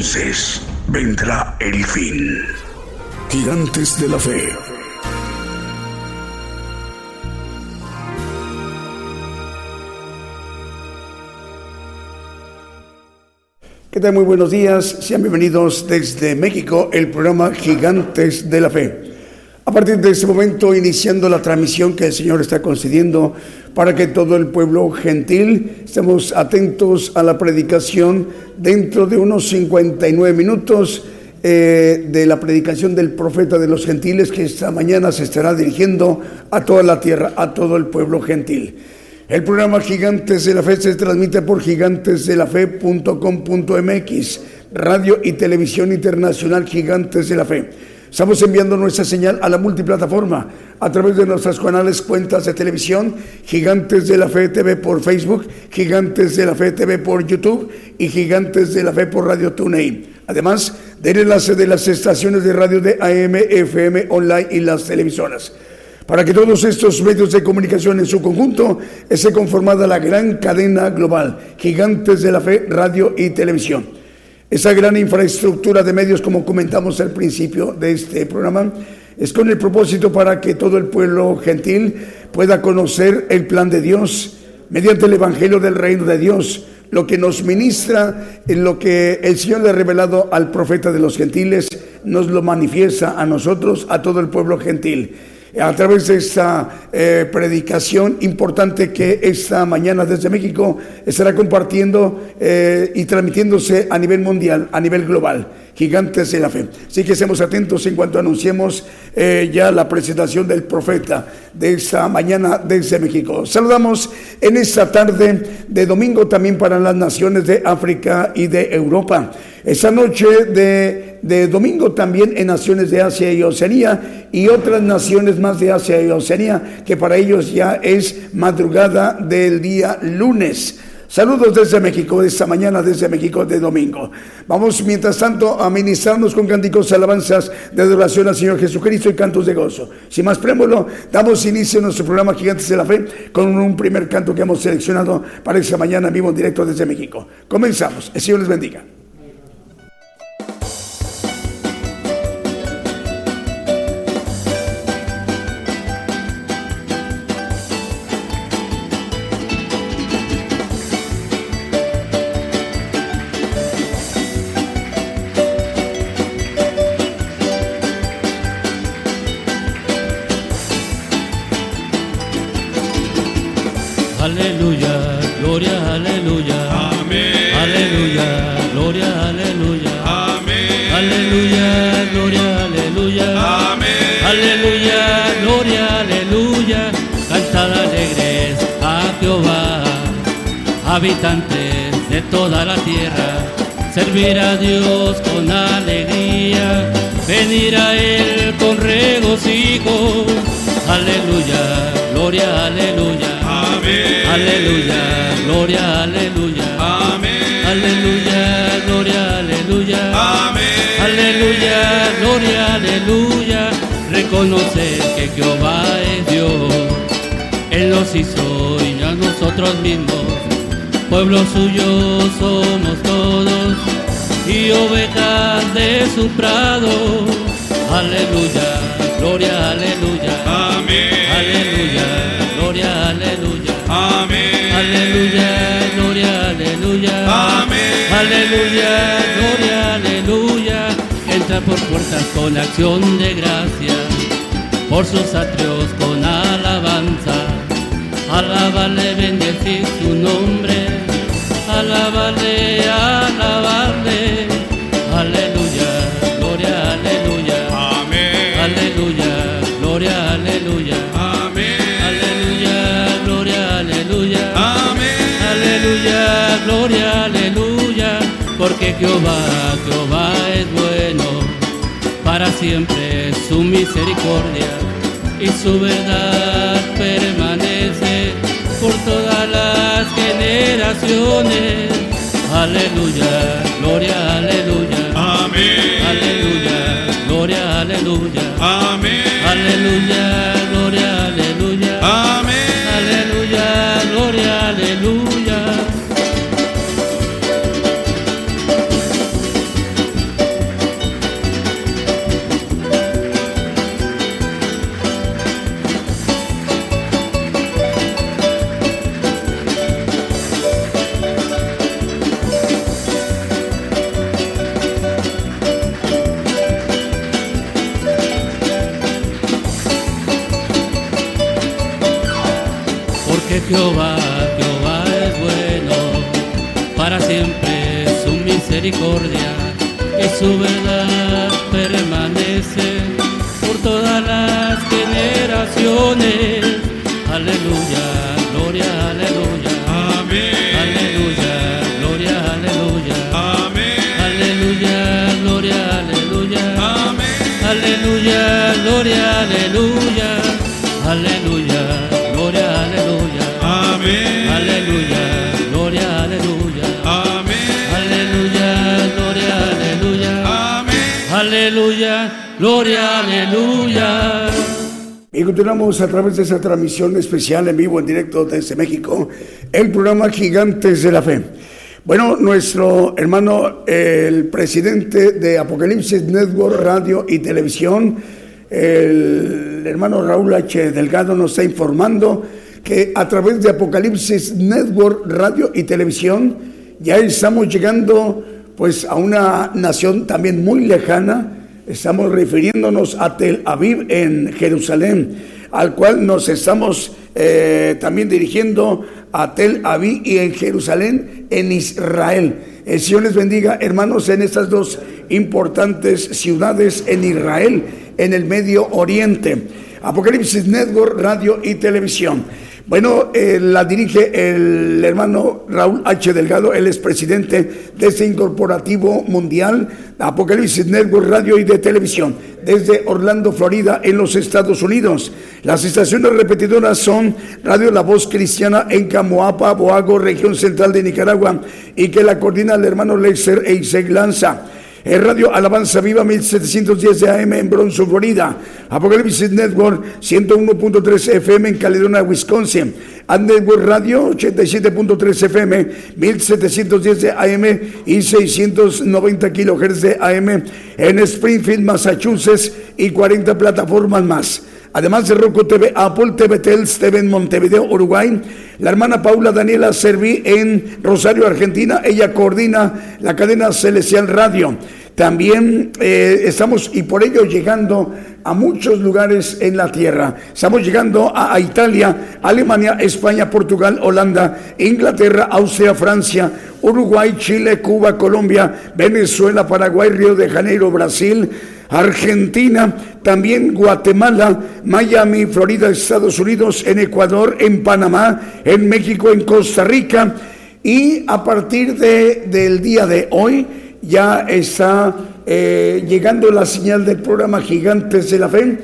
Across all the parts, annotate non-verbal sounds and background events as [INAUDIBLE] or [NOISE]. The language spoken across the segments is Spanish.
Entonces vendrá el fin. Gigantes de la fe. ¿Qué tal? Muy buenos días. Sean bienvenidos desde México, el programa Gigantes de la Fe. A partir de este momento, iniciando la transmisión que el Señor está concediendo para que todo el pueblo gentil estemos atentos a la predicación dentro de unos 59 minutos eh, de la predicación del profeta de los gentiles que esta mañana se estará dirigiendo a toda la tierra, a todo el pueblo gentil. El programa Gigantes de la Fe se transmite por gigantesdelafe.com.mx, radio y televisión internacional Gigantes de la Fe. Estamos enviando nuestra señal a la multiplataforma a través de nuestras canales cuentas de televisión, Gigantes de la Fe TV por Facebook, Gigantes de la Fe TV por YouTube y Gigantes de la Fe por Radio TuneIn. Además del enlace de las estaciones de radio de AM, FM, online y las televisoras. Para que todos estos medios de comunicación en su conjunto esté conformada la gran cadena global, Gigantes de la Fe, radio y televisión. Esa gran infraestructura de medios, como comentamos al principio de este programa, es con el propósito para que todo el pueblo gentil pueda conocer el plan de Dios mediante el Evangelio del Reino de Dios, lo que nos ministra, en lo que el Señor le ha revelado al profeta de los gentiles, nos lo manifiesta a nosotros, a todo el pueblo gentil a través de esta eh, predicación importante que esta mañana desde México estará compartiendo eh, y transmitiéndose a nivel mundial, a nivel global. Gigantes de la fe. Así que estemos atentos en cuanto anunciemos eh, ya la presentación del profeta de esta mañana desde México. Saludamos en esta tarde de domingo también para las naciones de África y de Europa. Esta noche de, de, domingo también en naciones de Asia y Oceanía y otras naciones más de Asia y Oceanía que para ellos ya es madrugada del día lunes. Saludos desde México, esta mañana desde México de domingo. Vamos mientras tanto a ministrarnos con cánticos alabanzas de adoración al Señor Jesucristo y cantos de gozo. Sin más preámbulo, damos inicio a nuestro programa Gigantes de la Fe con un primer canto que hemos seleccionado para esta mañana vivo en directo desde México. Comenzamos. El Señor les bendiga. Reconocer que Jehová es Dios. Él nos hizo y a nosotros mismos. Pueblo suyo somos todos y ovejas de su prado. Aleluya, gloria, aleluya. Amén. Aleluya, gloria, aleluya. Amén. Aleluya, gloria, aleluya. Amén. Aleluya, gloria, aleluya. Entra por puertas con acción de gracia, por sus atrios con alabanza. Alábale, bendecir su nombre. Alábale, alabarle. Aleluya, gloria, aleluya. Amén. Aleluya, gloria, aleluya. Amén. Aleluya, gloria, aleluya. Amén. Aleluya, gloria, aleluya. Porque Jehová, Jehová es bueno. Para siempre su misericordia y su verdad permanece por todas las generaciones. Aleluya, gloria, aleluya. Amén. Aleluya, gloria, aleluya. Amén. Aleluya, a través de esa transmisión especial en vivo, en directo desde México, el programa Gigantes de la Fe. Bueno, nuestro hermano, el presidente de Apocalipsis Network Radio y Televisión, el hermano Raúl H. Delgado nos está informando que a través de Apocalipsis Network Radio y Televisión ya estamos llegando pues a una nación también muy lejana, Estamos refiriéndonos a Tel Aviv en Jerusalén, al cual nos estamos eh, también dirigiendo a Tel Aviv y en Jerusalén en Israel. El Señor les bendiga, hermanos, en estas dos importantes ciudades en Israel, en el Medio Oriente. Apocalipsis Network, radio y televisión. Bueno, eh, la dirige el hermano Raúl H. Delgado, él es presidente de este incorporativo mundial, Apocalipsis Network Radio y de Televisión, desde Orlando, Florida, en los Estados Unidos. Las estaciones repetidoras son Radio La Voz Cristiana en Camoapa, Boago, región central de Nicaragua, y que la coordina el hermano Lexer Eiseg Lanza. El Radio Alabanza Viva 1710 de AM en Bronson, Florida. Apocalipsis Network 101.3 FM en Caledonia, Wisconsin. And Network Radio 87.3 FM 1710 de AM y 690 kilohertz de AM en Springfield, Massachusetts y 40 plataformas más. Además de Roku TV, Apple TV, Tels TV en Montevideo, Uruguay. La hermana Paula Daniela Serví en Rosario, Argentina. Ella coordina la cadena Celestial Radio. También eh, estamos, y por ello, llegando a muchos lugares en la tierra. Estamos llegando a, a Italia, Alemania, España, Portugal, Holanda, Inglaterra, Austria, Francia, Uruguay, Chile, Cuba, Colombia, Venezuela, Paraguay, Río de Janeiro, Brasil. Argentina, también Guatemala, Miami, Florida, Estados Unidos, en Ecuador, en Panamá, en México, en Costa Rica. Y a partir de, del día de hoy ya está eh, llegando la señal del programa Gigantes de la Fe,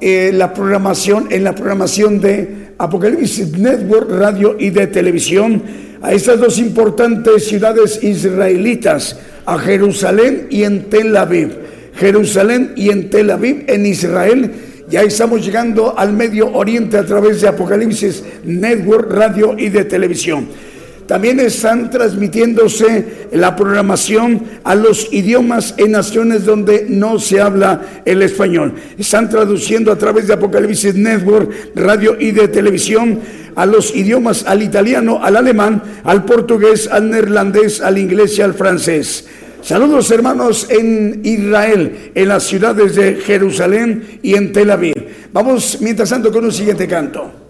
eh, la programación, en la programación de Apocalipsis Network, radio y de televisión, a estas dos importantes ciudades israelitas, a Jerusalén y en Tel Aviv. Jerusalén y en Tel Aviv, en Israel. Ya estamos llegando al Medio Oriente a través de Apocalipsis Network, radio y de televisión. También están transmitiéndose la programación a los idiomas en naciones donde no se habla el español. Están traduciendo a través de Apocalipsis Network, radio y de televisión a los idiomas, al italiano, al alemán, al portugués, al neerlandés, al inglés y al francés. Saludos hermanos en Israel, en las ciudades de Jerusalén y en Tel Aviv. Vamos mientras tanto con un siguiente canto.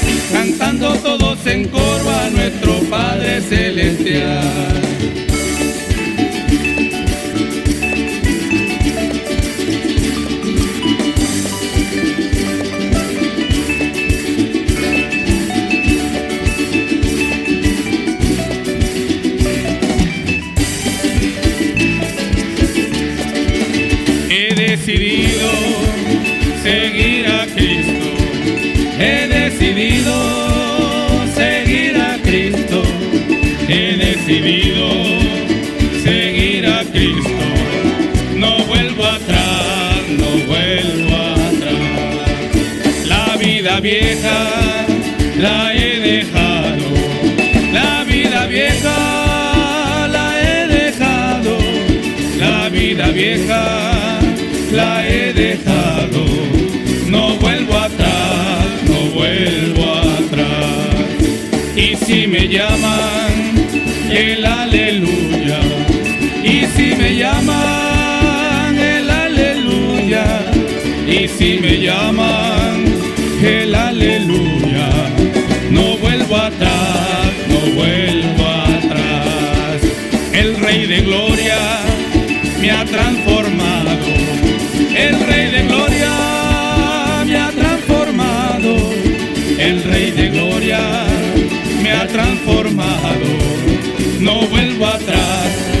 cantando todos en coro a nuestro Padre Celestial. Decidido seguir a Cristo. No vuelvo atrás, no vuelvo atrás. La vida vieja la he dejado. La vida vieja la he dejado. La vida vieja la he dejado. No vuelvo atrás, no vuelvo atrás. Y si me llaman, el aleluya. Y si me llaman, el aleluya. Y si me llaman, el aleluya. No vuelvo atrás, no vuelvo atrás. El Rey de Gloria me ha transformado. El Rey de Gloria me ha transformado. El Rey de Gloria me ha transformado. No vuelvo atrás,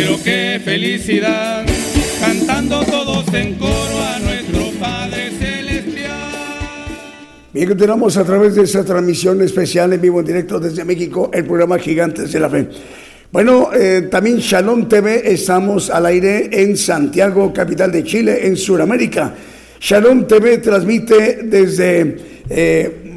pero qué felicidad, cantando todos en coro a nuestro Padre Celestial. Bien, continuamos a través de esta transmisión especial en vivo en directo desde México, el programa Gigantes de la Fe. Bueno, eh, también Shalom TV estamos al aire en Santiago, capital de Chile, en Sudamérica. Shalom TV transmite desde eh,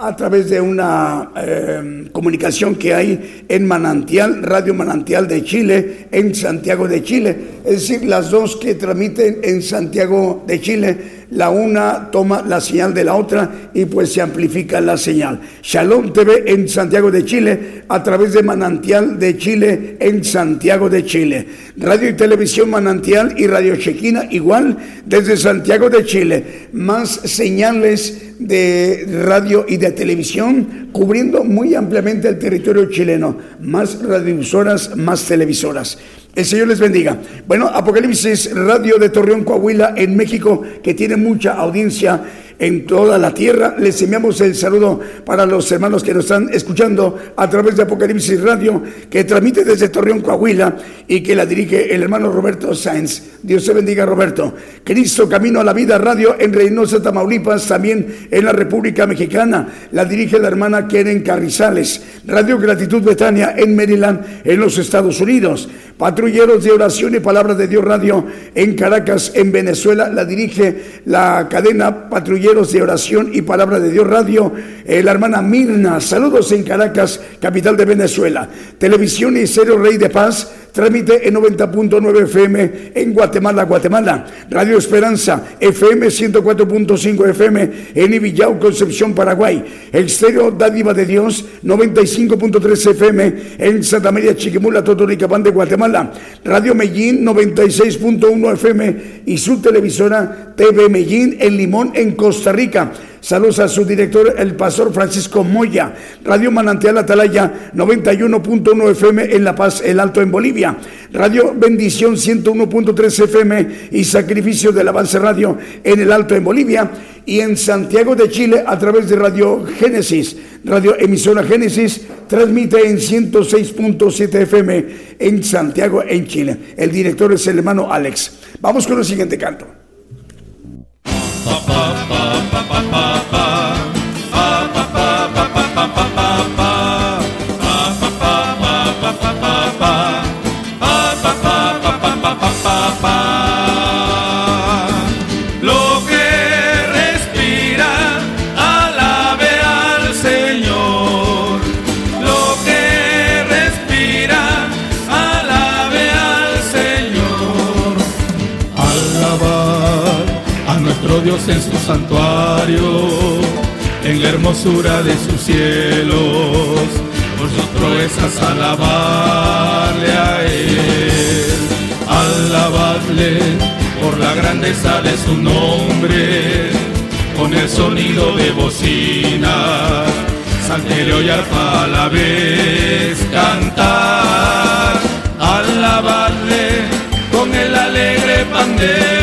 a través de una eh, comunicación que hay en Manantial, Radio Manantial de Chile, en Santiago de Chile. Es decir, las dos que transmiten en Santiago de Chile la una toma la señal de la otra y pues se amplifica la señal. Shalom TV en Santiago de Chile a través de Manantial de Chile en Santiago de Chile. Radio y Televisión Manantial y Radio Chequina igual desde Santiago de Chile. Más señales de radio y de televisión cubriendo muy ampliamente el territorio chileno. Más radiovisoras, más televisoras. El Señor les bendiga. Bueno, Apocalipsis Radio de Torreón, Coahuila, en México, que tiene mucha audiencia en toda la tierra. Les enviamos el saludo para los hermanos que nos están escuchando a través de Apocalipsis Radio, que transmite desde Torreón, Coahuila, y que la dirige el hermano Roberto Sáenz. Dios se bendiga, Roberto. Cristo Camino a la Vida Radio en Reynosa, Tamaulipas, también en la República Mexicana. La dirige la hermana Keren Carrizales. Radio Gratitud Betania en Maryland, en los Estados Unidos. Patrulleros de Oración y Palabra de Dios Radio en Caracas, en Venezuela. La dirige la cadena De Oración y Palabra de Dios Radio, eh, la hermana Mirna. Saludos en Caracas, capital de Venezuela. Televisión y Cero Rey de Paz Trámite en 90.9 FM en Guatemala, Guatemala. Radio Esperanza, FM 104.5 FM en Ibillau, Concepción, Paraguay. Estéreo Dádiva de Dios, 95.3 FM en Santa María, Chiquimula, Totonicapán de Guatemala. Radio Medellín, 96.1 FM y su televisora TV Medellín en Limón, en Costa Rica. Saludos a su director, el pastor Francisco Moya. Radio Manantial Atalaya, 91.1 FM en La Paz, El Alto en Bolivia. Radio Bendición 101.3 FM y Sacrificio del Avance Radio en El Alto en Bolivia. Y en Santiago de Chile a través de Radio Génesis. Radio Emisora Génesis transmite en 106.7 FM en Santiago, en Chile. El director es el hermano Alex. Vamos con el siguiente canto. Santuario, en la hermosura de sus cielos, por sus proezas alabarle a Él, alabadle por la grandeza de su nombre, con el sonido de bocina, salterio y arpa a la vez cantar, alabadle con el alegre pandero,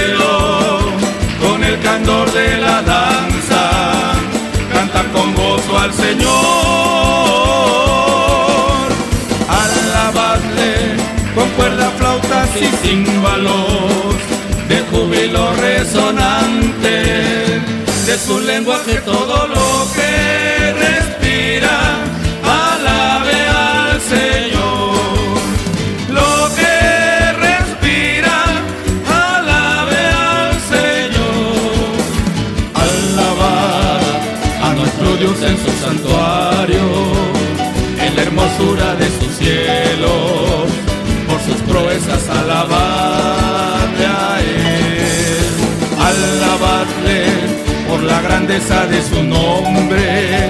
candor de la danza, canta con gozo al Señor, alabadle con cuerda, flautas y címbalos, de júbilo resonante, de su lenguaje todo lo que de su nombre,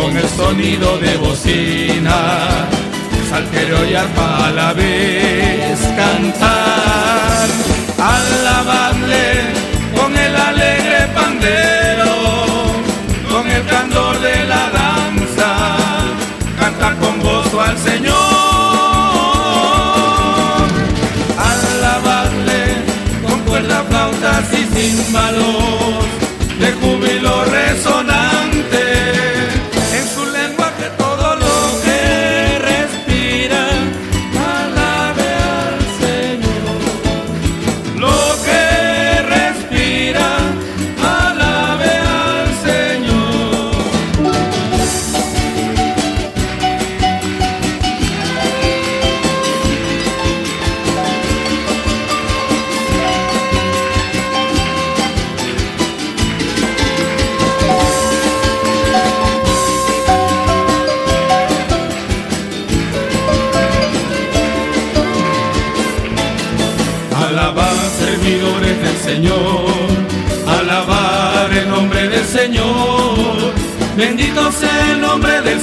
con el sonido de bocina, salterio y arpa a la vez cantar. Alabadle con el alegre pandero, con el candor de la danza, canta con gozo al Señor. Alabadle címbalos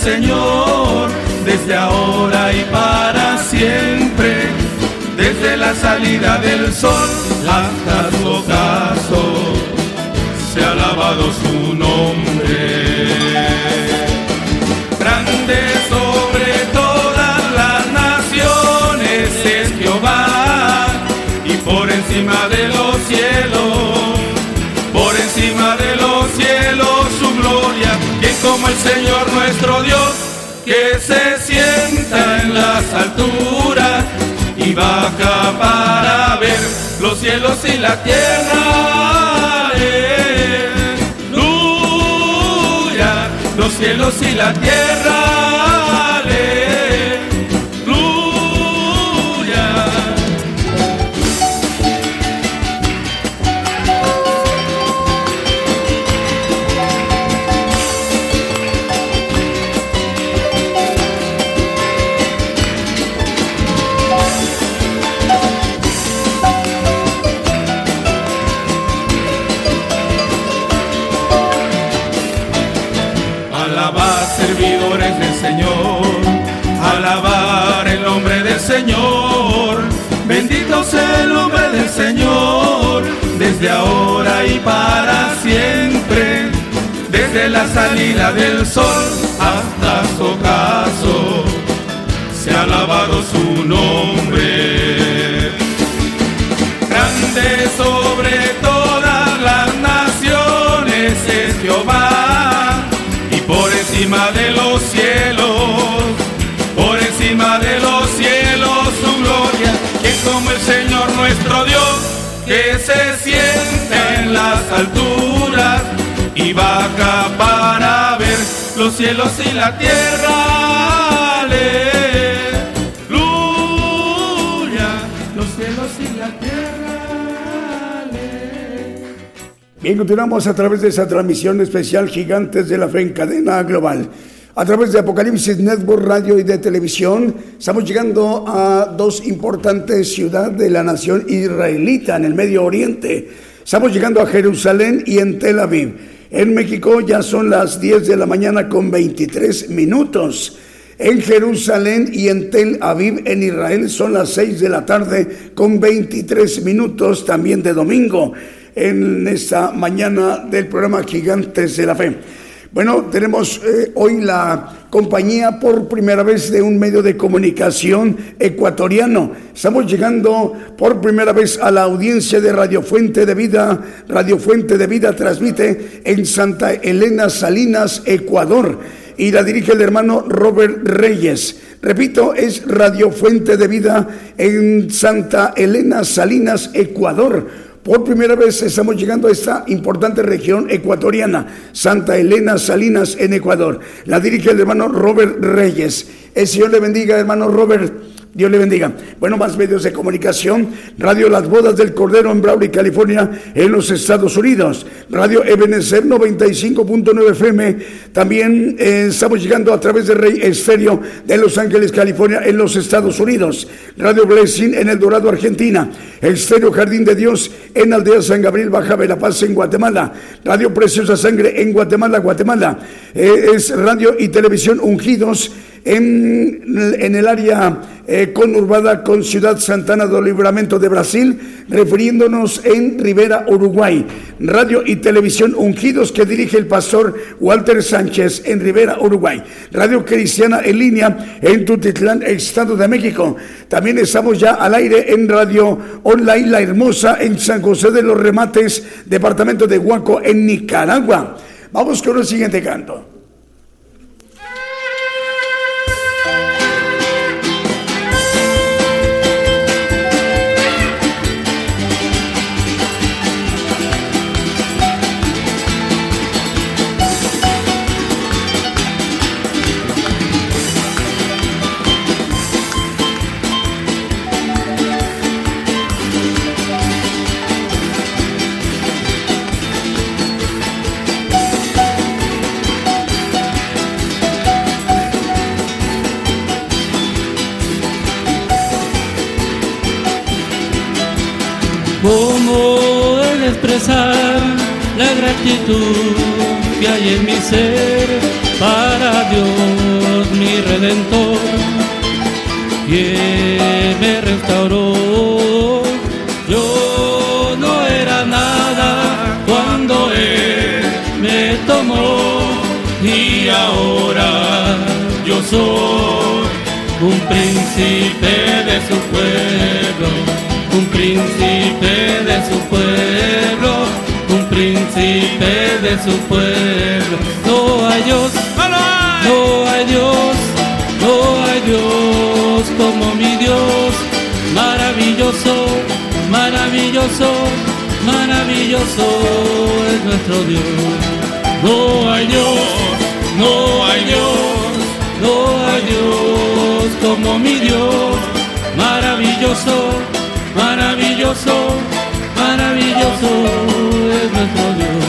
Señor, desde ahora y para siempre. Desde la salida del sol hasta su ocaso, se ha alabado su nombre. Grande sobre todas las naciones es Jehová y por encima de los cielos, como el Señor nuestro Dios, que se sienta en las alturas y baja para ver los cielos y la tierra. Aleluya, los cielos y la tierra. Del Señor, desde ahora y para siempre. Desde la salida del sol hasta su ocaso, se ha alabado su nombre. Grande sobre todas nuestro Dios, que se siente en las alturas y baja para ver los cielos y la tierra. Aleluya, los cielos y la tierra. Bien, continuamos a través de esa transmisión especial Gigantes de la Fe en cadena global. A través de Apocalipsis Network Radio y de televisión, estamos llegando a dos importantes ciudades de la nación israelita en el Medio Oriente. Estamos llegando a Jerusalén y en Tel Aviv. En México ya son las 10 de la mañana con 23 minutos. En Jerusalén y en Tel Aviv, en Israel, son las 6 de la tarde con 23 minutos también de domingo en esta mañana del programa Gigantes de la Fe. Bueno, tenemos eh, hoy la compañía por primera vez de un medio de comunicación ecuatoriano. Estamos llegando por primera vez a la audiencia de Radio Fuente de Vida. Radio Fuente de Vida transmite en Santa Elena Salinas, Ecuador. Y la dirige el hermano Robert Reyes. Repito, es Radio Fuente de Vida en Santa Elena Salinas, Ecuador. Por primera vez estamos llegando a esta importante región ecuatoriana, Santa Elena Salinas en Ecuador. La dirige el hermano Robert Reyes. El Señor le bendiga, hermano Robert. Dios le bendiga. Bueno, más medios de comunicación. Radio Las Bodas del Cordero en Brawley, California, en los Estados Unidos. Radio Ebenezer 95.9 FM. También eh, estamos llegando a través de Rey Estéreo de Los Ángeles, California, en los Estados Unidos. Radio Blessing en El Dorado, Argentina. Estéreo Jardín de Dios en Aldea San Gabriel, Baja Verapaz, en Guatemala. Radio Preciosa Sangre en Guatemala, Guatemala. Eh, es radio y televisión ungidos en, el área eh, conurbada con Ciudad Santana do Libramento de Brasil, refiriéndonos en Rivera, Uruguay. Radio y televisión Ungidos que dirige el pastor Walter Sánchez en Rivera, Uruguay. Radio Cristiana en línea en Tutitlán, Estado de México. También estamos ya al aire en Radio Online La Hermosa en San José de los Remates, departamento de Huaco, en Nicaragua. Vamos con el siguiente canto. ¿Cómo el expresar la gratitud que hay en mi ser para Dios mi redentor? Quien me restauró, yo no era nada cuando Él me tomó y ahora yo soy un príncipe de su pueblo príncipe de su pueblo, un príncipe de su pueblo. No hay Dios, no hay Dios, no hay Dios como mi Dios, maravilloso, maravilloso, maravilloso es nuestro Dios. No hay Dios, no hay Dios, no hay Dios como mi Dios, maravilloso maravilloso, maravilloso es nuestro Dios.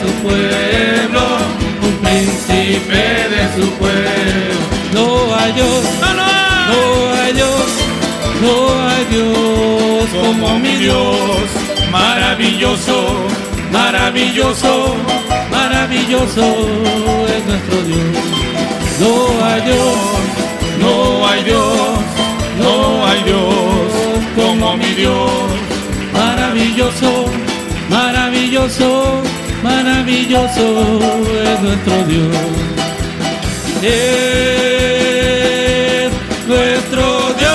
Su pueblo príncipe de su pueblo. No hay Dios, no hay Dios, no hay Dios como mi Dios, maravilloso, maravilloso, maravilloso es nuestro Dios. No hay Dios, no hay Dios, no hay Dios como mi Dios, maravilloso, maravilloso maravilloso es nuestro Dios. Es nuestro Dios,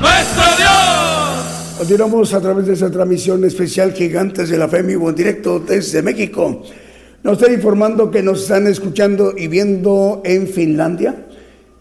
nuestro Dios. Continuamos a través de esa transmisión especial Gigantes de la Fe, mi buen directo desde México. Nos está informando que nos están escuchando y viendo en Finlandia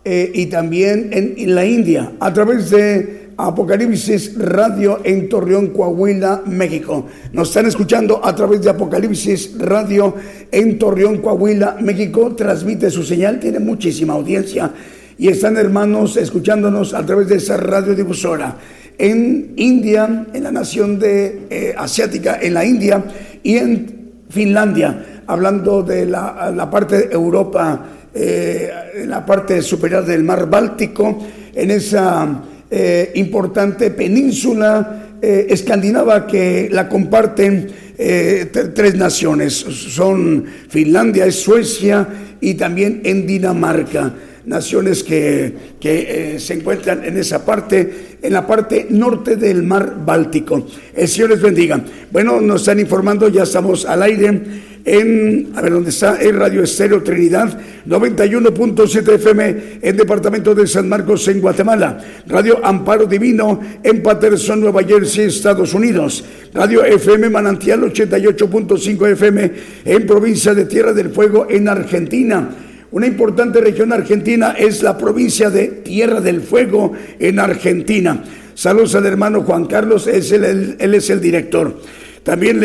eh, y también en la India a través de Apocalipsis Radio en Torreón, Coahuila, México. Nos están escuchando a través de Apocalipsis Radio en Torreón, Coahuila, México. Transmite su señal, tiene muchísima audiencia. Y están hermanos escuchándonos a través de esa radiodifusora. En India, en la nación de, eh, asiática, en la India y en Finlandia, hablando de la, parte de Europa, eh, en la parte superior del mar Báltico, en esa eh, importante península eh, escandinava que la comparten eh, tres naciones. Son Finlandia, Suecia y también en Dinamarca. naciones que, que se encuentran en esa parte, en la parte norte del mar Báltico. El Señor les bendiga. Bueno, nos están informando, ya estamos al aire en, a ver dónde está, en Radio Estéreo Trinidad, 91.7 FM en Departamento de San Marcos en Guatemala, Radio Amparo Divino en Patterson, Nueva Jersey, Estados Unidos, Radio FM Manantial 88.5 FM en provincia de Tierra del Fuego en Argentina. Una importante región argentina es la provincia de Tierra del Fuego en Argentina. Saludos al hermano Juan Carlos, es él es el director. También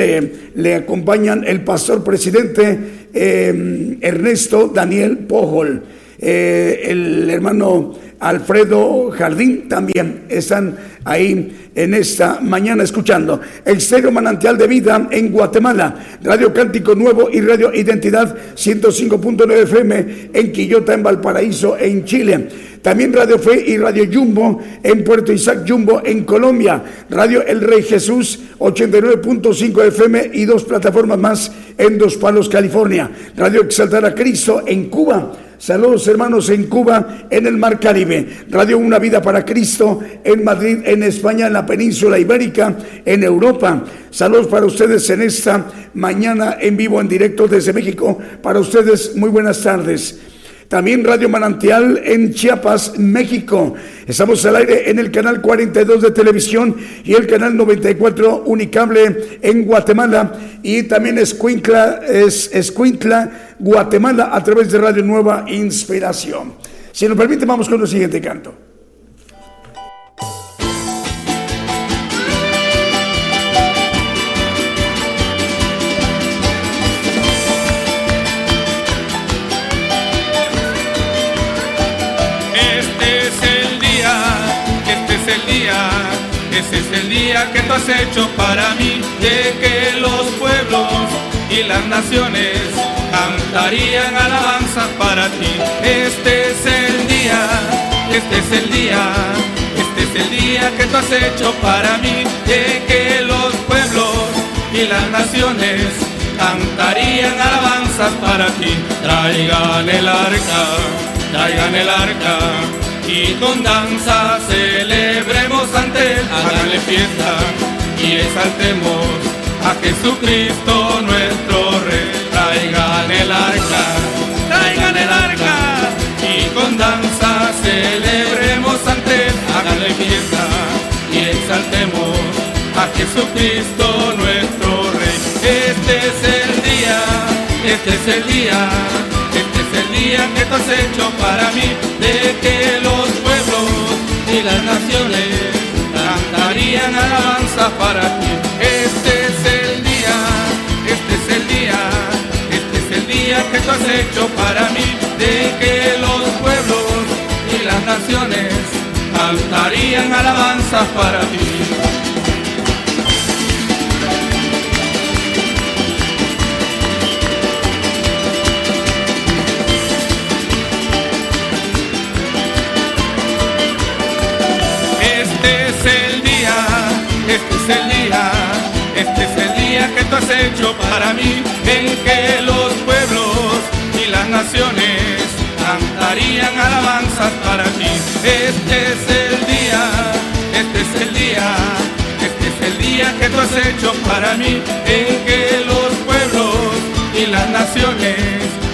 le, acompañan el pastor presidente eh, Ernesto Daniel Pojol, eh, el hermano Alfredo Jardín también están ahí en esta mañana escuchando. Exterior Manantial de Vida en Guatemala, Radio Cántico Nuevo y Radio Identidad 105.9 FM en Quillota, en Valparaíso, en Chile. También Radio Fe y Radio Jumbo en Puerto Isaac Jumbo en Colombia. Radio El Rey Jesús 89.5 FM y dos plataformas más en Dos Palos, California. Radio Exaltar a Cristo en Cuba. Saludos hermanos en Cuba, en el Mar Caribe. Radio Una Vida para Cristo en Madrid, en España, en la península ibérica, en Europa. Saludos para ustedes en esta mañana en vivo, en directo desde México. Para ustedes, muy buenas tardes. También Radio Manantial en Chiapas, México. Estamos al aire en el canal 42 de televisión y el canal 94 Unicable en Guatemala. Y también Escuintla, es Escuintla, Guatemala, a través de Radio Nueva Inspiración. Si nos permite, vamos con el siguiente canto. Ese es el día que tú has hecho para mí, de que los pueblos y las naciones cantarían alabanzas para ti. Este es el día, este es el día, este es el día que tú has hecho para mí, de que los pueblos y las naciones cantarían alabanzas para ti. Traigan el arca, traigan el arca y con danza celebremos ante él, háganle fiesta y exaltemos a Jesucristo nuestro Rey. Traigan el arca, traigan el arca y con danza celebremos ante él, háganle fiesta y exaltemos a Jesucristo nuestro Rey. Este es el día, este es el día día que tú has hecho para mí, de que los pueblos y las naciones cantarían alabanza para ti. Este es el día, este es el día, este es el día que tú has hecho para mí, de que los pueblos y las naciones cantarían alabanza para ti. Tú has hecho para mí, en que los pueblos y las naciones cantarían alabanzas para ti. Este es el día, este es el día, este es el día que tú has hecho para mí, en que los pueblos y las naciones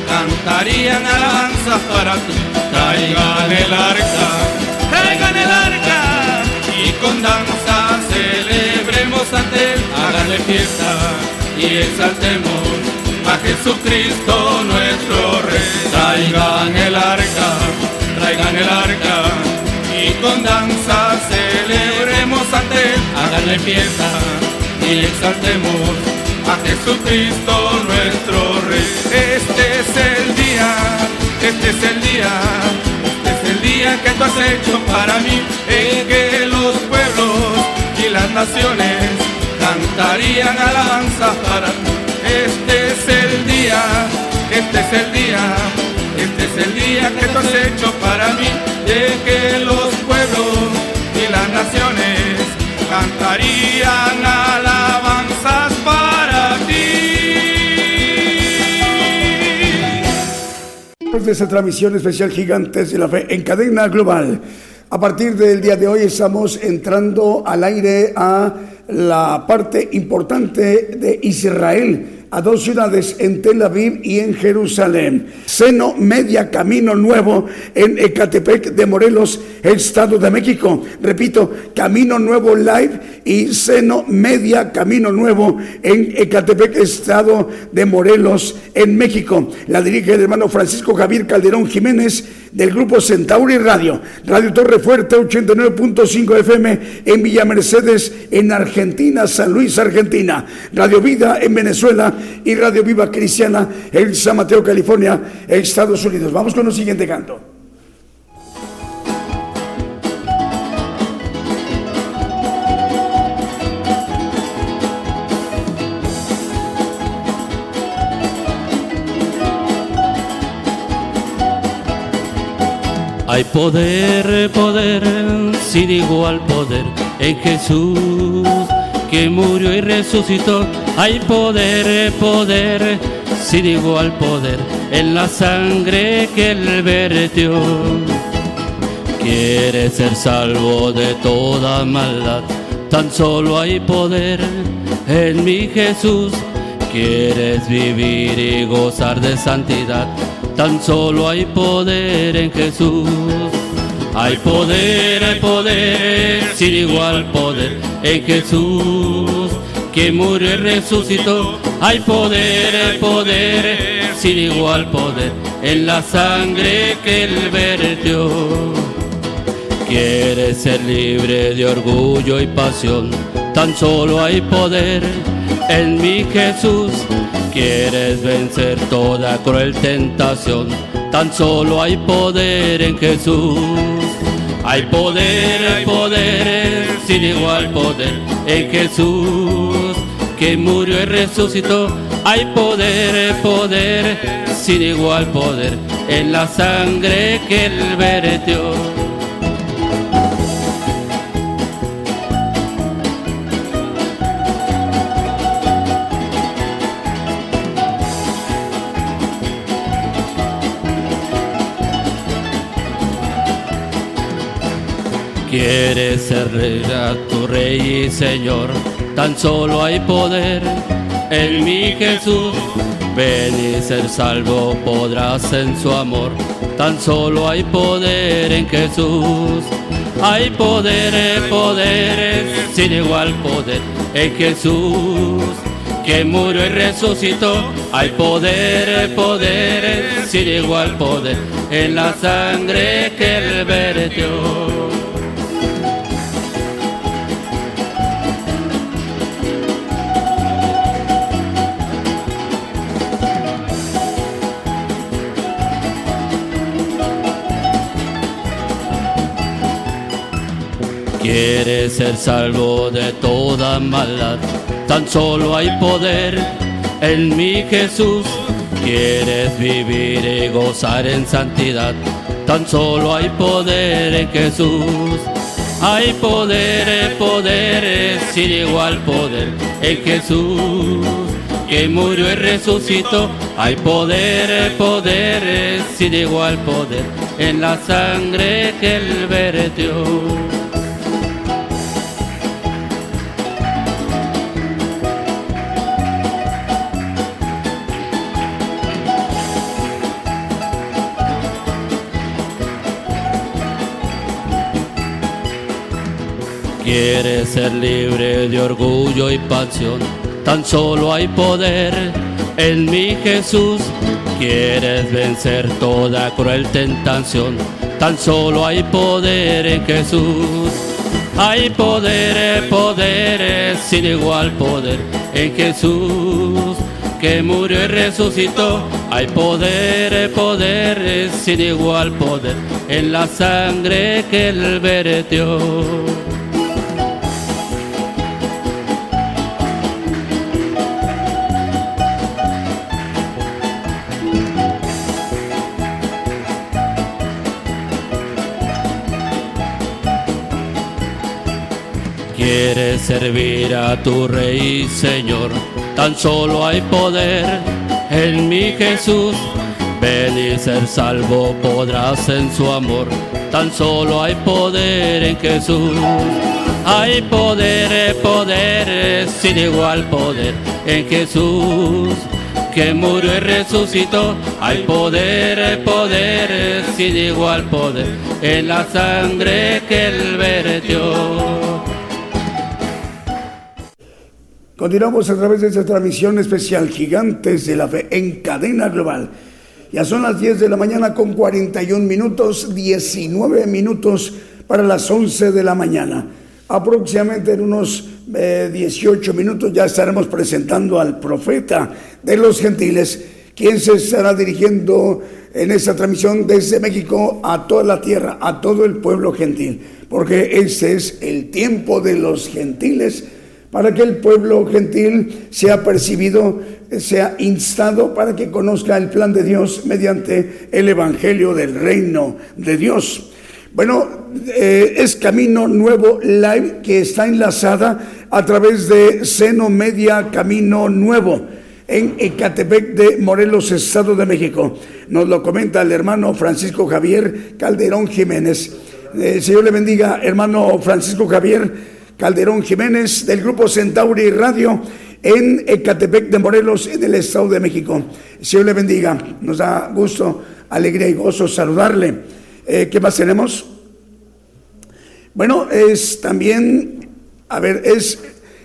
cantarían alabanzas para ti. Traigan el arca, traigan el arca y con danza celebremos ante háganle fiesta y exaltemos a Jesucristo nuestro Rey. Traigan el arca, traigan el arca y con danza celebremos ante él, háganle fiesta y exaltemos a Jesucristo nuestro Rey. Este es el día, este es el día, este es el día que tú has hecho para mí, en que naciones cantarían alabanzas para ti. Este es el día, este es el día, este es el día que tú has hecho para mí, de que los pueblos y las naciones cantarían alabanzas para ti. amigos de esta transmisión especial Gigantes de la Fe en cadena global. A partir del día de hoy estamos entrando al aire a la parte importante de Israel a dos ciudades en Tel Aviv y en Jerusalén. Seno Media Camino Nuevo en Ecatepec de Morelos, Estado de México. Repito, Camino Nuevo Live y Seno Media Camino Nuevo en Ecatepec, Estado de Morelos, en México. La dirige el hermano Francisco Javier Calderón Jiménez del grupo Centauri Radio. Radio Torre Fuerte 89.5 FM en Villa Mercedes, en Argentina, San Luis, Argentina. Radio Vida en Venezuela y Radio Viva Cristiana en San Mateo, California, Estados Unidos. Vamos con el siguiente canto. Hay poder, poder, si digo al poder en Jesús que murió y resucitó. Hay poder, poder, si digo al poder, en la sangre que él vertió. Quieres ser salvo de toda maldad, tan solo hay poder en mi Jesús. Quieres vivir y gozar de santidad, tan solo hay poder en Jesús. Hay poder, hay poder, sin igual poder en Jesús, que murió y resucitó. Hay poder, hay poder, sin igual poder en la sangre que él vertió. Quieres ser libre de orgullo y pasión, tan solo hay poder en mi Jesús. Quieres vencer toda cruel tentación, tan solo hay poder en Jesús. Hay poder, hay poder, sin igual poder en Jesús, que murió y resucitó. Hay poder, poder, sin igual poder en la sangre que él vertió. Quieres ser rey a tu rey y señor, tan solo hay poder en mi Jesús. Ven y ser salvo podrás en su amor, tan solo hay poder en Jesús. Hay poder, poder, sin igual poder en Jesús, que murió y resucitó. Hay poder, poder, sin igual poder en la sangre que él vertió. Quieres ser salvo de toda maldad, tan solo hay poder en mi Jesús. Quieres vivir y gozar en santidad, tan solo hay poder en Jesús. Hay poder, poder, sin igual poder en Jesús, que murió y resucitó. Hay poder, poder, sin igual poder en la sangre que él vertió. Quieres ser libre de orgullo y pasión, tan solo hay poder en mi Jesús. Quieres vencer toda cruel tentación, tan solo hay poder en Jesús. Hay poder, poder, sin igual poder en Jesús, que murió y resucitó. Hay poder, poder, sin igual poder en la sangre que él vertió. Servir a tu Rey Señor, tan solo hay poder en mi Jesús. Ven y ser salvo podrás en su amor. Tan solo hay poder en Jesús. Hay poder, poder, sin igual poder en Jesús que murió y resucitó. Hay poder, poder, sin igual poder en la sangre que él vertió. Continuamos a través de esta transmisión especial Gigantes de la Fe en cadena global. Ya son las 10 de la mañana con 41 minutos, 19 minutos para las 11 de la mañana. Aproximadamente en unos 18 eh, minutos ya estaremos presentando al profeta de los gentiles, quien se estará dirigiendo en esta transmisión desde México a toda la tierra, a todo el pueblo gentil, porque ese es el tiempo de los gentiles para que el pueblo gentil sea percibido, sea instado para que conozca el plan de Dios mediante el Evangelio del reino de Dios. Bueno, eh, es Camino Nuevo Live que está enlazada a través de Seno Media Camino Nuevo en Ecatepec de Morelos, Estado de México. Nos lo comenta el hermano Francisco Javier Calderón Jiménez. Eh, Señor le bendiga, hermano Francisco Javier Calderón Jiménez del grupo Centauri Radio en Ecatepec de Morelos, en el Estado de México. Señor le bendiga, nos da gusto, alegría y gozo saludarle. Eh, ¿Qué más tenemos? Bueno, es también, a ver, es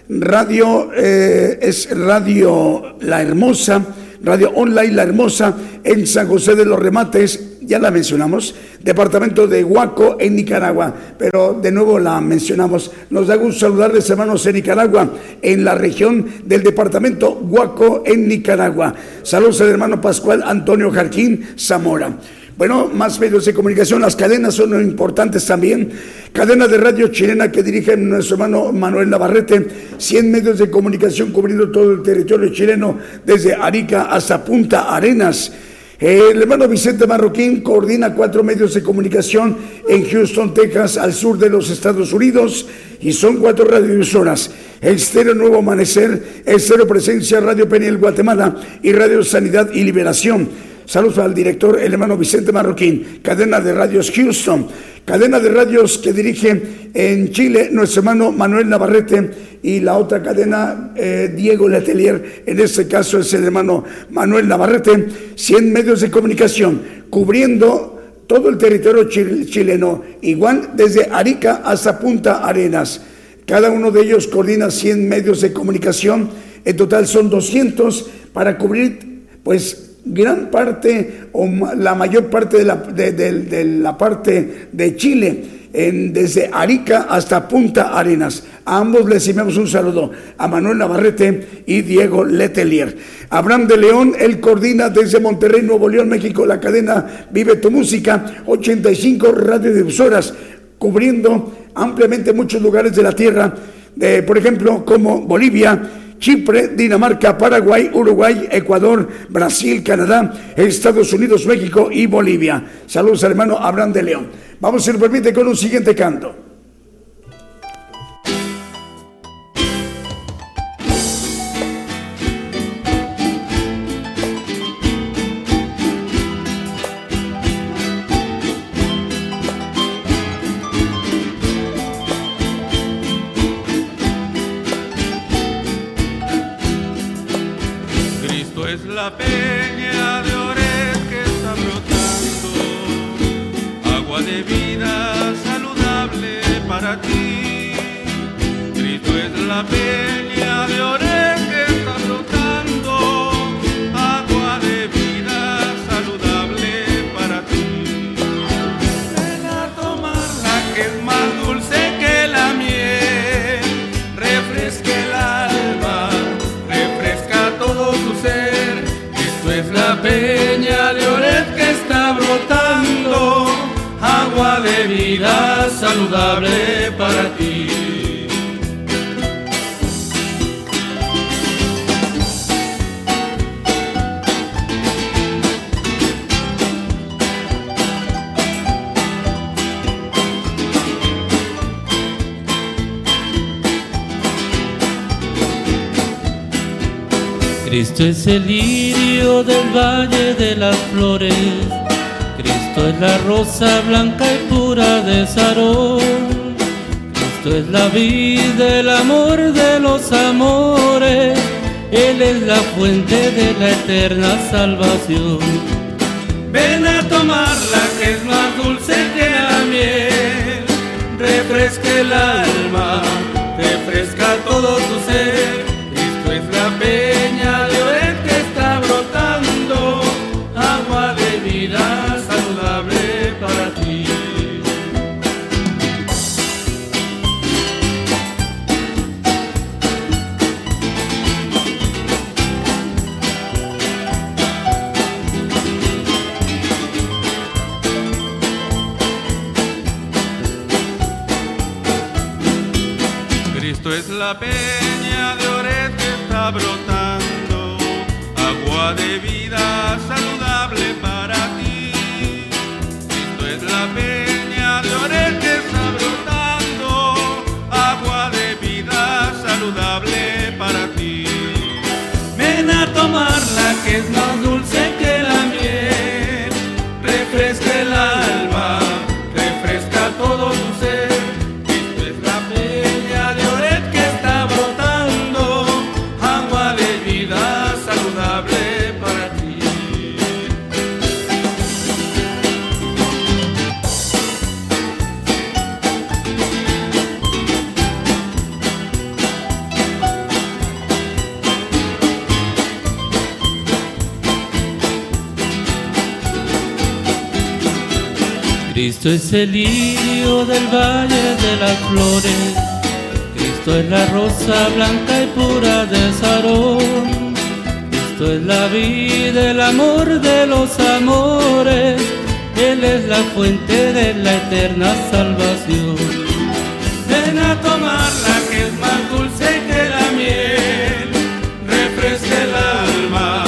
radio, eh, es radio La Hermosa, radio online La Hermosa en San José de los Remates, ya la mencionamos, departamento de Huaco en Nicaragua, pero de nuevo la mencionamos. Nos da gusto saludarles hermanos en Nicaragua, en la región del departamento Huaco en Nicaragua. Saludos al hermano Pascual Antonio Jarquín Zamora. Bueno, más medios de comunicación, las cadenas son importantes también. Cadena de radio chilena que dirige nuestro hermano Manuel Navarrete, 100 medios de comunicación cubriendo todo el territorio chileno, desde Arica hasta Punta Arenas. El hermano Vicente Marroquín coordina cuatro medios de comunicación en Houston, Texas, al sur de los Estados Unidos, y son cuatro radioemisoras. Estéreo Nuevo Amanecer, Estéreo Presencia, Radio Peniel Guatemala y Radio Sanidad y Liberación. Saludos al director, el hermano Vicente Marroquín, cadena de radios Houston, cadena de radios que dirige en Chile nuestro hermano Manuel Navarrete y la otra cadena eh, Diego Letelier, en este caso es el hermano Manuel Navarrete, 100 medios de comunicación cubriendo todo el territorio chileno, igual desde Arica hasta Punta Arenas. Cada uno de ellos coordina 100 medios de comunicación, en total son 200 para cubrir pues gran parte o la mayor parte de la, de, la parte de Chile, en, desde Arica hasta Punta Arenas. A ambos les enviamos un saludo, a Manuel Navarrete y Diego Letelier. Abraham de León, él coordina desde Monterrey, Nuevo León, México, la cadena Vive tu Música, 85 radiodifusoras, cubriendo ampliamente muchos lugares de la tierra, de, por ejemplo, como Bolivia, Chipre, Dinamarca, Paraguay, Uruguay, Ecuador, Brasil, Canadá, Estados Unidos, México y Bolivia. Saludos, hermano Abraham de León. Vamos, si nos permite, con un siguiente canto. Las flores. Cristo es la rosa blanca y pura de Sarón. Cristo es la vida, el amor de los amores. Él es la fuente de la eterna salvación. Ven a tomarla que es más dulce que la miel. Refresca el alma, Cristo es la peña de Oret que está brotando, agua de vida saludable para ti. Cristo es la peña de Oret que está brotando, agua de vida saludable para ti. Ven a tomarla que es más dulce que la miel. Refresca el alma, Cristo es el lirio del valle de las flores. Cristo es la rosa blanca y pura de Sarón. Cristo es la vida, el amor de los amores. Él es la fuente de la eterna salvación. Ven a tomarla que es más dulce que la miel. Refresca el alma,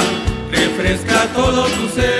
refresca todo tu ser.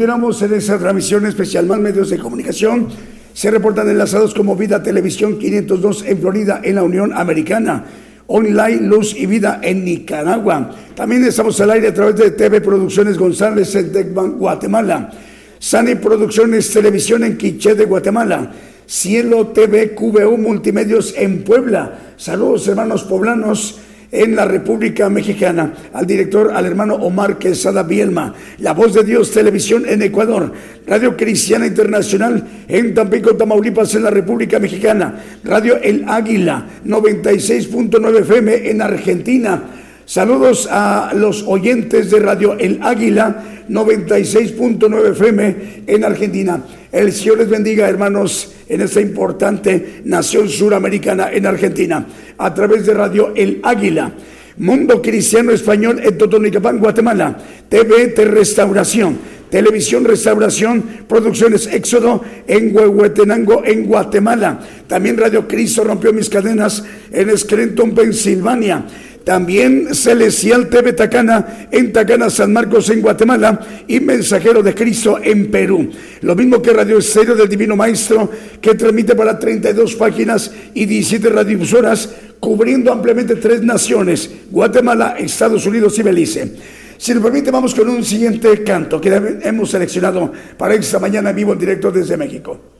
Continuamos en esa transmisión especial. Más medios de comunicación se reportan enlazados como Vida Televisión 502 en Florida, en la Unión Americana. Online Luz y Vida en Nicaragua. También estamos al aire a través de TV Producciones González en Tecban, Guatemala. Sani Producciones Televisión en Quiché de Guatemala. Cielo TV QVU Multimedios en Puebla. Saludos hermanos poblanos en la República Mexicana, al director, al hermano Omar Quesada Bielma, La Voz de Dios Televisión en Ecuador, Radio Cristiana Internacional en Tampico, Tamaulipas, en la República Mexicana, Radio El Águila 96.9 FM en Argentina. Saludos a los oyentes de Radio El Águila 96.9 FM en Argentina. El Señor les bendiga, hermanos, en esta importante nación suramericana en Argentina, a través de Radio El Águila. Mundo Cristiano Español en Totonicapán, Guatemala. TVT Restauración. Televisión Restauración, Producciones Éxodo en Huehuetenango, en Guatemala. También Radio Cristo rompió mis cadenas en Scranton, Pensilvania. También Celestial TV Tacana en Tacana, San Marcos, en Guatemala. Y Mensajero de Cristo en Perú. Lo mismo que Radio Estéreo del Divino Maestro, que transmite para 32 páginas y 17 radiodifusoras, cubriendo ampliamente tres naciones: Guatemala, Estados Unidos y Belice. Si nos permite, vamos con un siguiente canto que hemos seleccionado para esta mañana vivo en directo desde México.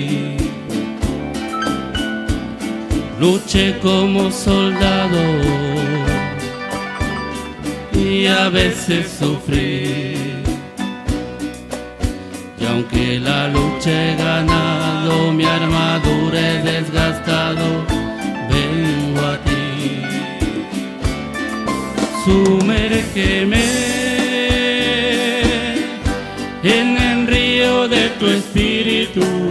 Luché como soldado y a veces sufrí. Y aunque la lucha he ganado, mi armadura he desgastado, vengo a ti. Sumérgeme en el río de tu espíritu.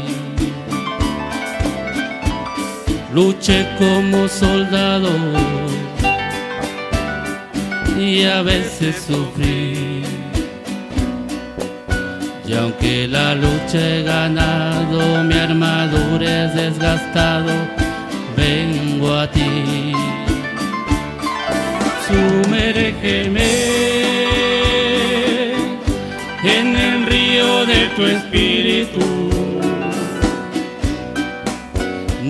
Luché como soldado y a veces sufrí. Y aunque la lucha he ganado, mi armadura es desgastado, vengo a ti. Sumérgeme en el río de tu espíritu.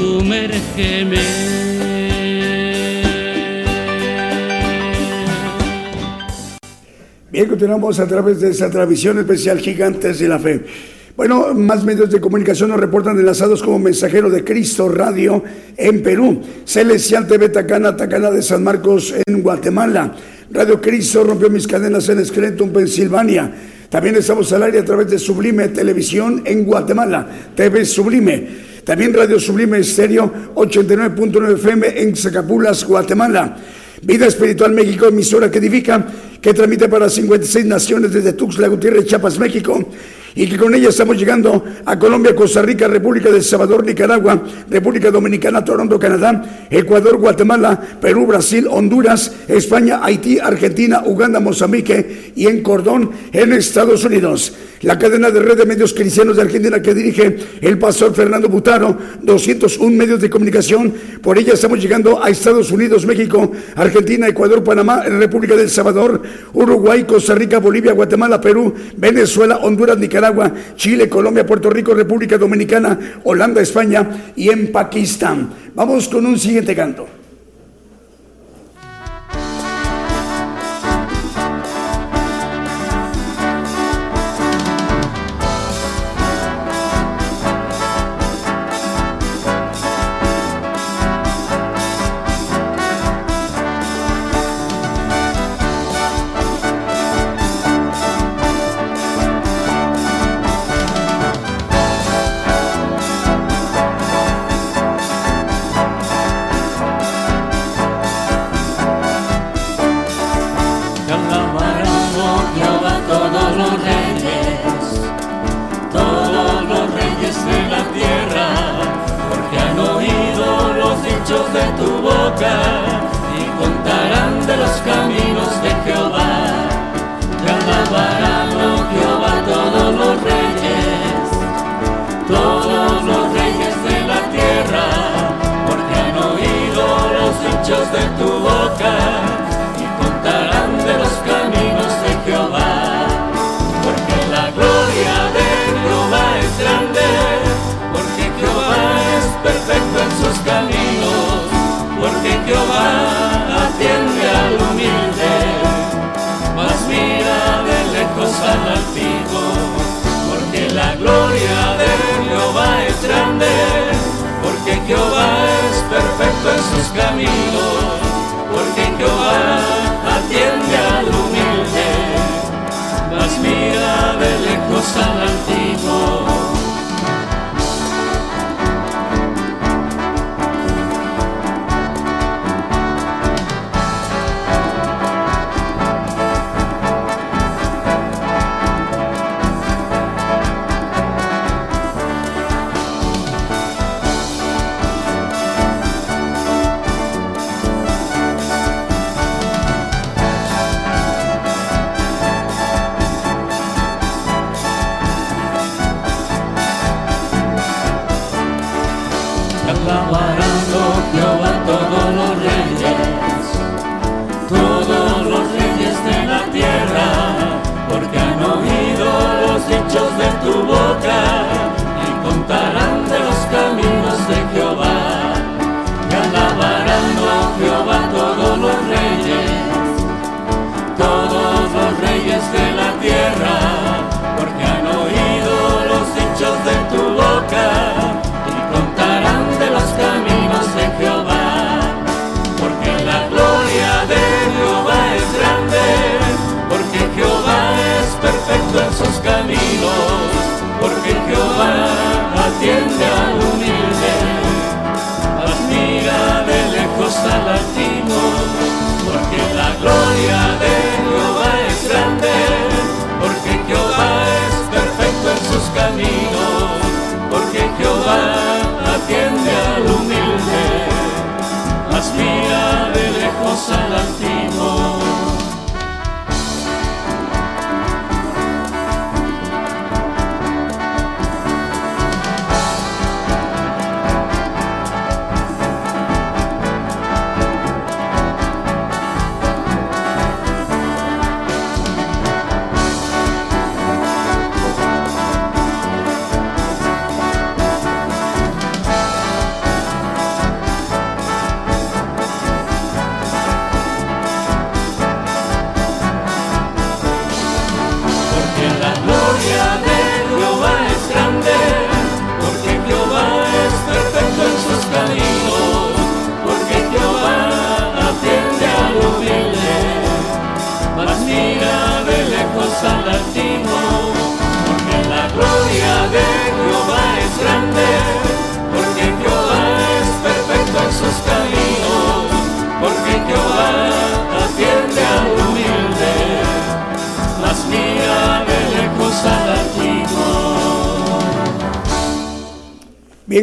Sumérgeme. Bien, continuamos a través de esta transmisión especial Gigantes de la Fe. Bueno, más medios de comunicación nos reportan enlazados como mensajero de Cristo Radio en Perú, Celestial TV Tacana, Tacana de San Marcos en Guatemala, Radio Cristo rompió mis cadenas en Scranton, Pensilvania. También estamos al aire a través de Sublime Televisión en Guatemala, TV Sublime. También Radio Sublime Estéreo 89.9 FM en Zacapulas, Guatemala. Vida Espiritual México, emisora que edifica, que transmite para 56 naciones desde Tuxtla Gutiérrez, Chiapas, México. Y que con ella estamos llegando a Colombia, Costa Rica, República de Salvador, Nicaragua, República Dominicana, Toronto, Canadá, Ecuador, Guatemala, Perú, Brasil, Honduras, España, Haití, Argentina, Uganda, Mozambique y en Cordón, en Estados Unidos. La cadena de red de medios cristianos de Argentina que dirige el pastor Fernando Butaro, 201 medios de comunicación. Por ella estamos llegando a Estados Unidos, México, Argentina, Ecuador, Panamá, República del Salvador, Uruguay, Costa Rica, Bolivia, Guatemala, Perú, Venezuela, Honduras, Nicaragua, Chile, Colombia, Puerto Rico, República Dominicana, Holanda, España y en Pakistán. Vamos con un siguiente canto. Dichos de tu boca al altivo.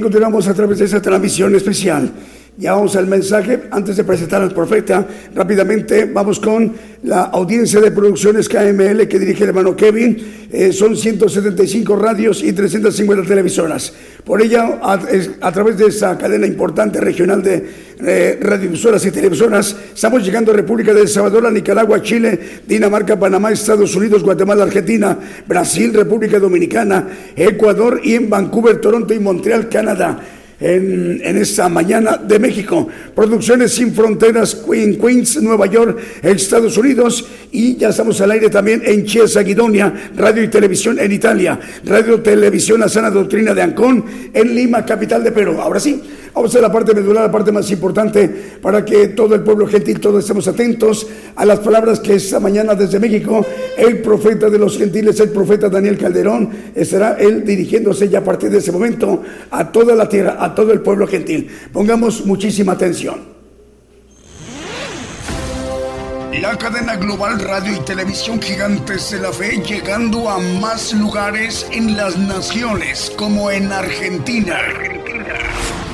Continuamos a través de esta transmisión especial. Ya vamos al mensaje. Antes de presentar al profeta, rápidamente vamos con la audiencia de producciones KML que dirige el hermano Kevin. Eh, son 175 radios y 350 televisoras. Por ella, a, través de esa cadena importante regional de eh, radiodifusoras y televisoras, estamos llegando a República de El Salvador, a Nicaragua, Chile, Dinamarca, Panamá, Estados Unidos, Guatemala, Argentina, Brasil, República Dominicana, Ecuador y en Vancouver, Toronto y Montreal, Canadá en, en esta mañana de México. Producciones sin fronteras, Queen, Queens, Nueva York, Estados Unidos. Y ya estamos al aire también en Chiesa, Guidonia, Radio y Televisión en Italia, Radio Televisión La Sana Doctrina de Ancón, en Lima, capital de Perú. Ahora sí, vamos a la parte medular, la parte más importante para que todo el pueblo gentil, todos estemos atentos a las palabras que esta mañana desde México, el profeta de los gentiles, el profeta Daniel Calderón, estará él dirigiéndose ya a partir de ese momento a toda la tierra, a todo el pueblo gentil. Pongamos muchísima atención. La cadena global radio y televisión gigantes de la fe llegando a más lugares en las naciones como en Argentina,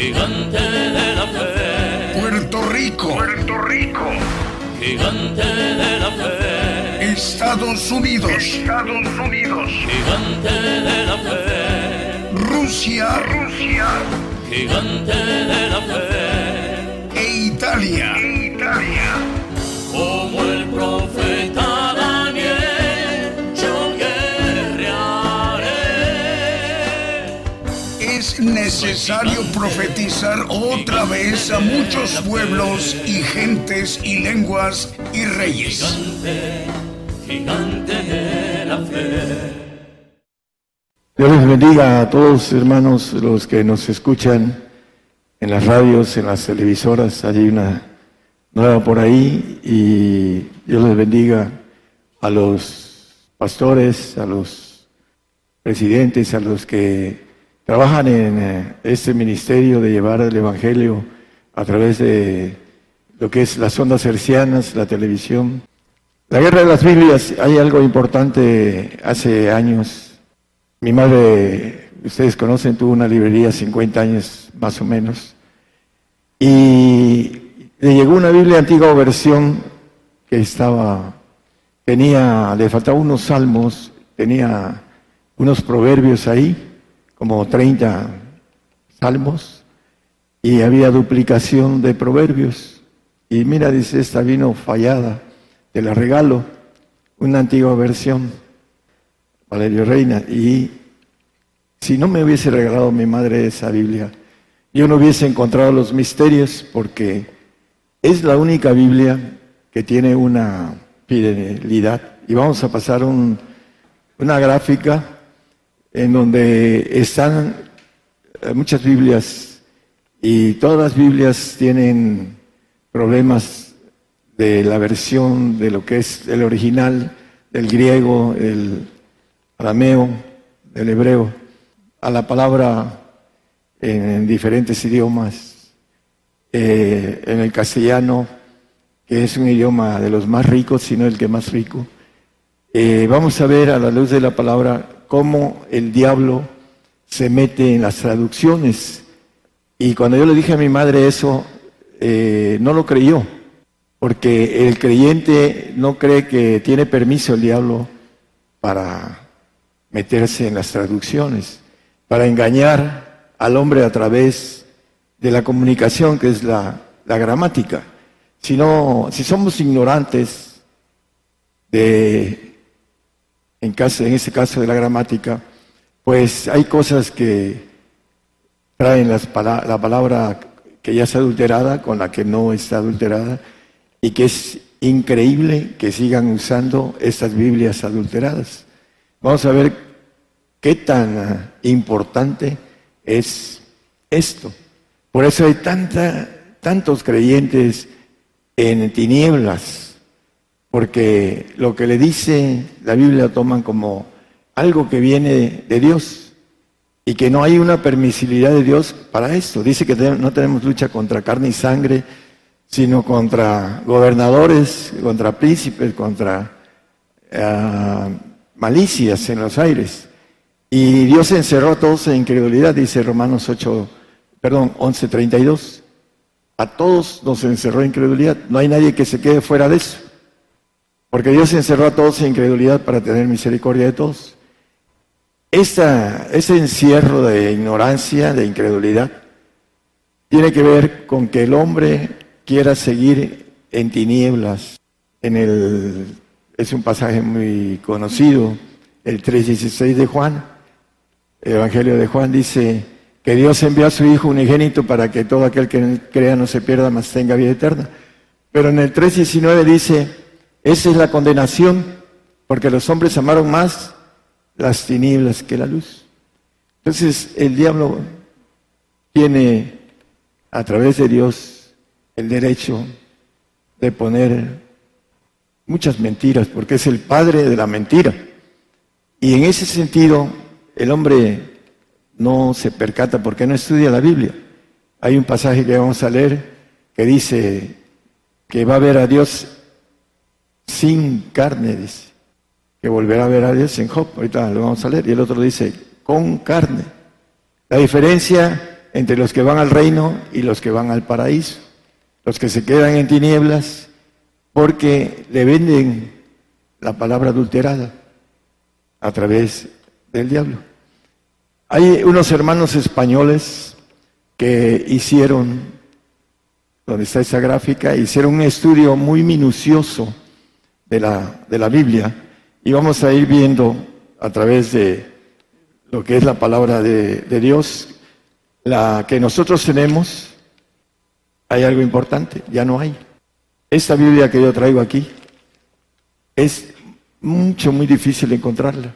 gigante de la fe. Puerto Rico, Puerto Rico, gigante de la fe. Estados Unidos, Estados Unidos, gigante de la fe. Rusia, Rusia, gigante de la fe. e Italia, Italia. Como el profeta necesario profetizar otra vez a muchos pueblos y gentes y lenguas y reyes. Gigante, gigante de la fe. Dios les bendiga a todos, hermanos, los que nos escuchan en las radios, en las televisoras. Hay una nueva por ahí y Dios les bendiga a los pastores, a los presidentes, a los que trabajan en eh, este ministerio de llevar el Evangelio a través de lo que es las ondas hercianas, la televisión. La guerra de las Biblias, hay algo importante hace años. Mi madre, ustedes conocen, tuvo una librería 50 años más o menos. Y le llegó una Biblia antigua versión que estaba, tenía, le faltaba unos salmos, tenía unos proverbios ahí, como 30 salmos, y había duplicación de proverbios. Y mira, dice, esta vino fallada, te la regalo, una antigua versión. Valerio Reina, y si no me hubiese regalado mi madre esa Biblia, yo no hubiese encontrado los misterios porque es la única Biblia que tiene una fidelidad. Y vamos a pasar un- una gráfica en donde están eh, muchas Biblias y todas las Biblias tienen problemas de la versión de lo que es el original, del griego, el arameo, del hebreo, a la palabra en diferentes idiomas, eh, en el castellano, que es un idioma de los más ricos, sino el que más rico. Eh, vamos a ver a la luz de la palabra cómo el diablo se mete en las traducciones. Y cuando yo le dije a mi madre eso, eh, no lo creyó, porque el creyente no cree que tiene permiso el diablo para meterse en las traducciones, para engañar al hombre a través de la comunicación, que es la, la gramática. Si, no, si somos ignorantes de, en, caso, en este caso de la gramática, pues hay cosas que traen las pala- la palabra que ya está adulterada con la que no está adulterada y que es increíble que sigan usando estas Biblias adulteradas. Vamos a ver qué tan importante es esto. Por eso hay tanta, tantos creyentes en tinieblas, porque lo que le dice la Biblia lo toman como algo que viene de Dios y que no hay una permisibilidad de Dios para esto. Dice que no tenemos lucha contra carne y sangre, sino contra gobernadores, contra príncipes, contra ah, malicias en los aires. Y Dios encerró a todos en incredulidad, dice Romanos 8, perdón, 11:32. A todos nos encerró en incredulidad. No hay nadie que se quede fuera de eso. Porque Dios encerró a todos en incredulidad para tener misericordia de todos. Esta, ese encierro de ignorancia, de incredulidad, tiene que ver con que el hombre quiera seguir en tinieblas. Es un pasaje muy conocido, el 3.16 de Juan. El Evangelio de Juan dice que Dios envió a su Hijo unigénito para que todo aquel que crea no se pierda, mas tenga vida eterna. Pero en el 3.19 dice, esa es la condenación, porque los hombres amaron más las tinieblas que la luz. Entonces el diablo tiene a través de Dios el derecho de poner muchas mentiras, porque es el padre de la mentira. Y en ese sentido, el hombre no se percata porque no estudia la Biblia. Hay un pasaje que vamos a leer que dice que va a ver a Dios sin carne, dice, que volverá a ver a Dios en Job, ahorita lo vamos a leer, y el otro dice, con carne. La diferencia entre los que van al reino y los que van al paraíso, los que se quedan en tinieblas porque le venden la palabra adulterada a través del diablo. Hay unos hermanos españoles que hicieron, donde está esa gráfica, hicieron un estudio muy minucioso de la, de la Biblia y vamos a ir viendo a través de lo que es la palabra de, de Dios, la que nosotros tenemos, hay algo importante, ya no hay. Esta Biblia que yo traigo aquí es mucho, muy difícil encontrarla.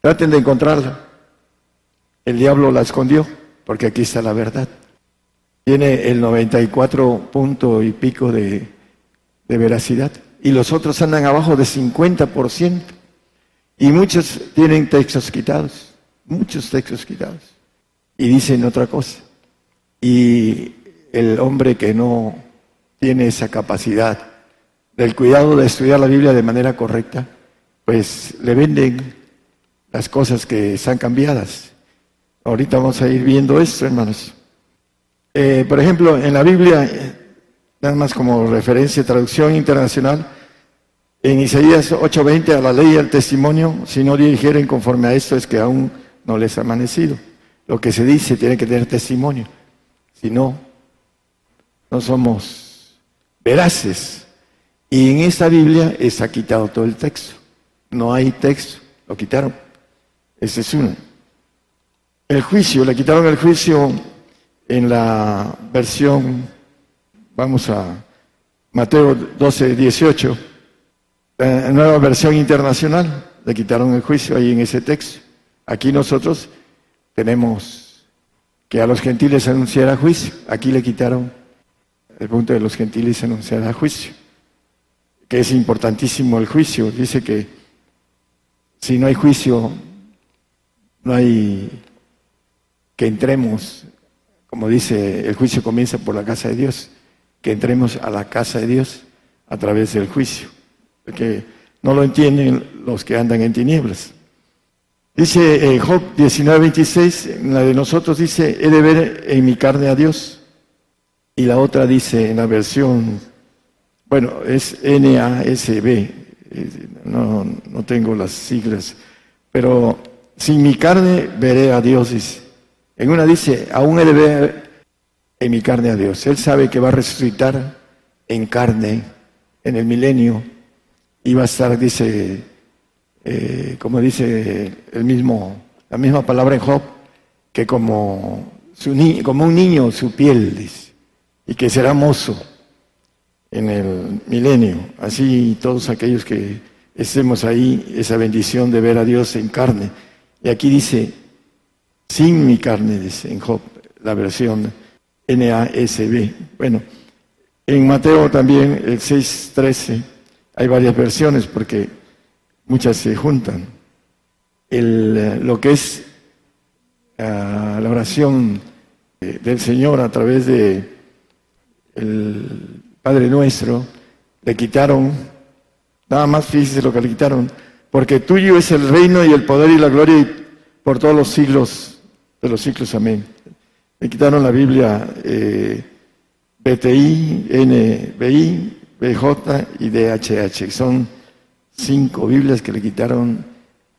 Traten de encontrarla. El diablo la escondió, porque aquí está la verdad. Tiene el 94 punto y pico de, de veracidad. Y los otros andan abajo de 50%. Y muchos tienen textos quitados. Muchos textos quitados. Y dicen otra cosa. Y el hombre que no tiene esa capacidad del cuidado de estudiar la Biblia de manera correcta, pues le venden las cosas que están cambiadas. Ahorita vamos a ir viendo esto, hermanos. Eh, por ejemplo, en la Biblia, nada más como referencia, traducción internacional, en Isaías 8:20, a la ley y al testimonio, si no dijeren conforme a esto, es que aún no les ha amanecido. Lo que se dice tiene que tener testimonio. Si no, no somos veraces. Y en esta Biblia está quitado todo el texto. No hay texto, lo quitaron. Ese es uno. El juicio, le quitaron el juicio en la versión, vamos a Mateo 12, 18, la nueva versión internacional, le quitaron el juicio ahí en ese texto. Aquí nosotros tenemos que a los gentiles anunciara juicio, aquí le quitaron el punto de los gentiles anunciará juicio, que es importantísimo el juicio. Dice que si no hay juicio, no hay que entremos, como dice, el juicio comienza por la casa de Dios, que entremos a la casa de Dios a través del juicio, porque no lo entienden los que andan en tinieblas. Dice eh, Job 19:26, en la de nosotros dice, he de ver en mi carne a Dios y la otra dice en la versión, bueno, es NASB, no, no tengo las siglas, pero sin mi carne veré a Dios, dice. En una dice, aún he de ver en mi carne a Dios. Él sabe que va a resucitar en carne en el milenio y va a estar, dice, eh, como dice el mismo, la misma palabra en Job, que como, su como un niño su piel, dice y que será mozo en el milenio. Así todos aquellos que estemos ahí, esa bendición de ver a Dios en carne. Y aquí dice, sin mi carne, dice en Job, la versión NASB. Bueno, en Mateo también, el 6.13, hay varias versiones porque muchas se juntan. El, lo que es ah, la oración del Señor a través de el Padre Nuestro, le quitaron, nada más fíjese lo que le quitaron, porque tuyo es el reino y el poder y la gloria por todos los siglos de los siglos, amén. Le quitaron la Biblia eh, BTI, NBI, BJ y DHH. Son cinco Biblias que le quitaron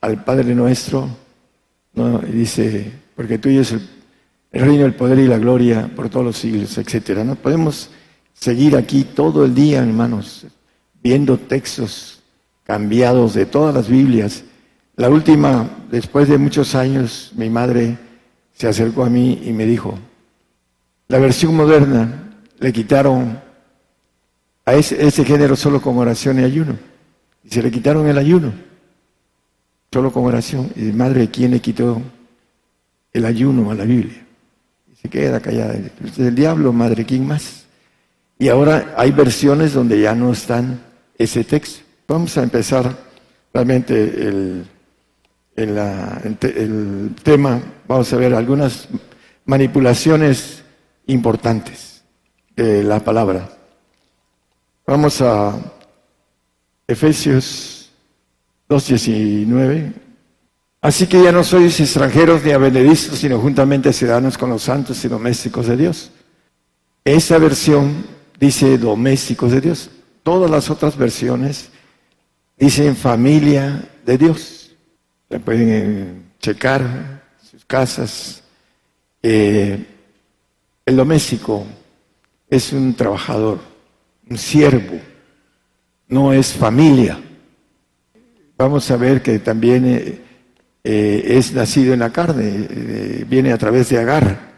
al Padre Nuestro. Y dice, porque tuyo es el el reino, el poder y la gloria por todos los siglos, etcétera. No podemos seguir aquí todo el día, hermanos, viendo textos cambiados de todas las Biblias. La última, después de muchos años, mi madre se acercó a mí y me dijo, la versión moderna le quitaron a ese, ese género solo con oración y ayuno. Y se le quitaron el ayuno, solo con oración. Y madre, ¿quién le quitó el ayuno a la Biblia? se queda callada. Es el diablo, madre, ¿quién más? Y ahora hay versiones donde ya no están ese texto. Vamos a empezar realmente el, el tema, vamos a ver algunas manipulaciones importantes de la palabra. Vamos a Efesios 2.19. Así que ya no sois extranjeros ni abenedizos, sino juntamente ciudadanos con los santos y domésticos de Dios. Esa versión dice domésticos de Dios. Todas las otras versiones dicen familia de Dios. La pueden eh, checar sus casas. Eh, el doméstico es un trabajador, un siervo, no es familia. Vamos a ver que también eh, es nacido en la carne, viene a través de Agar.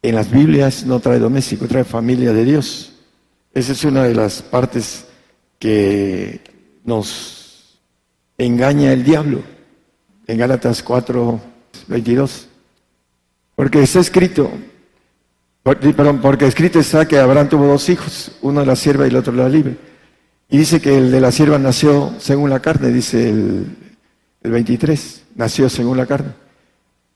En las Biblias no trae doméstico, trae familia de Dios. Esa es una de las partes que nos engaña el diablo en Gálatas 4, 22. Porque está escrito, perdón, porque escrito está que Abraham tuvo dos hijos, uno la sierva y el otro la libre. Y dice que el de la sierva nació según la carne, dice el, 23, nació según la carne.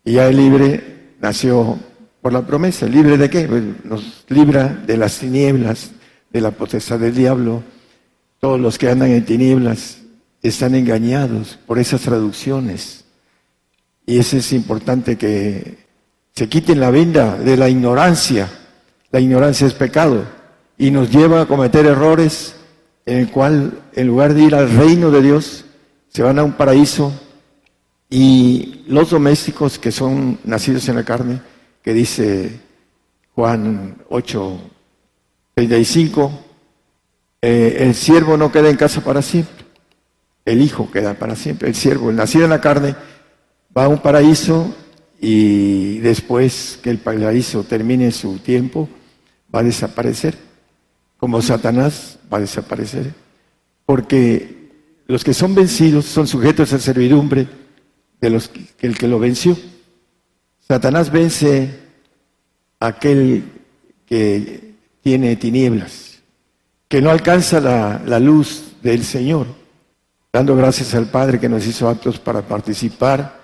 Y ya el libre nació por la promesa. ¿Libre de qué? Pues nos libra de las tinieblas, de la potestad del diablo. Todos los que andan en tinieblas están engañados por esas traducciones. Y eso es importante que se quiten la venda de la ignorancia. La ignorancia es pecado y nos lleva a cometer errores en el cual en lugar de ir al reino de Dios, se van a un paraíso y los domésticos que son nacidos en la carne, que dice Juan 8, 35, eh, el siervo no queda en casa para siempre, el hijo queda para siempre, el siervo, el nacido en la carne, va a un paraíso y después que el paraíso termine su tiempo, va a desaparecer, como Satanás va a desaparecer, porque los que son vencidos son sujetos a servidumbre de los que el que lo venció. Satanás vence a aquel que tiene tinieblas, que no alcanza la, la luz del Señor, dando gracias al Padre que nos hizo actos para participar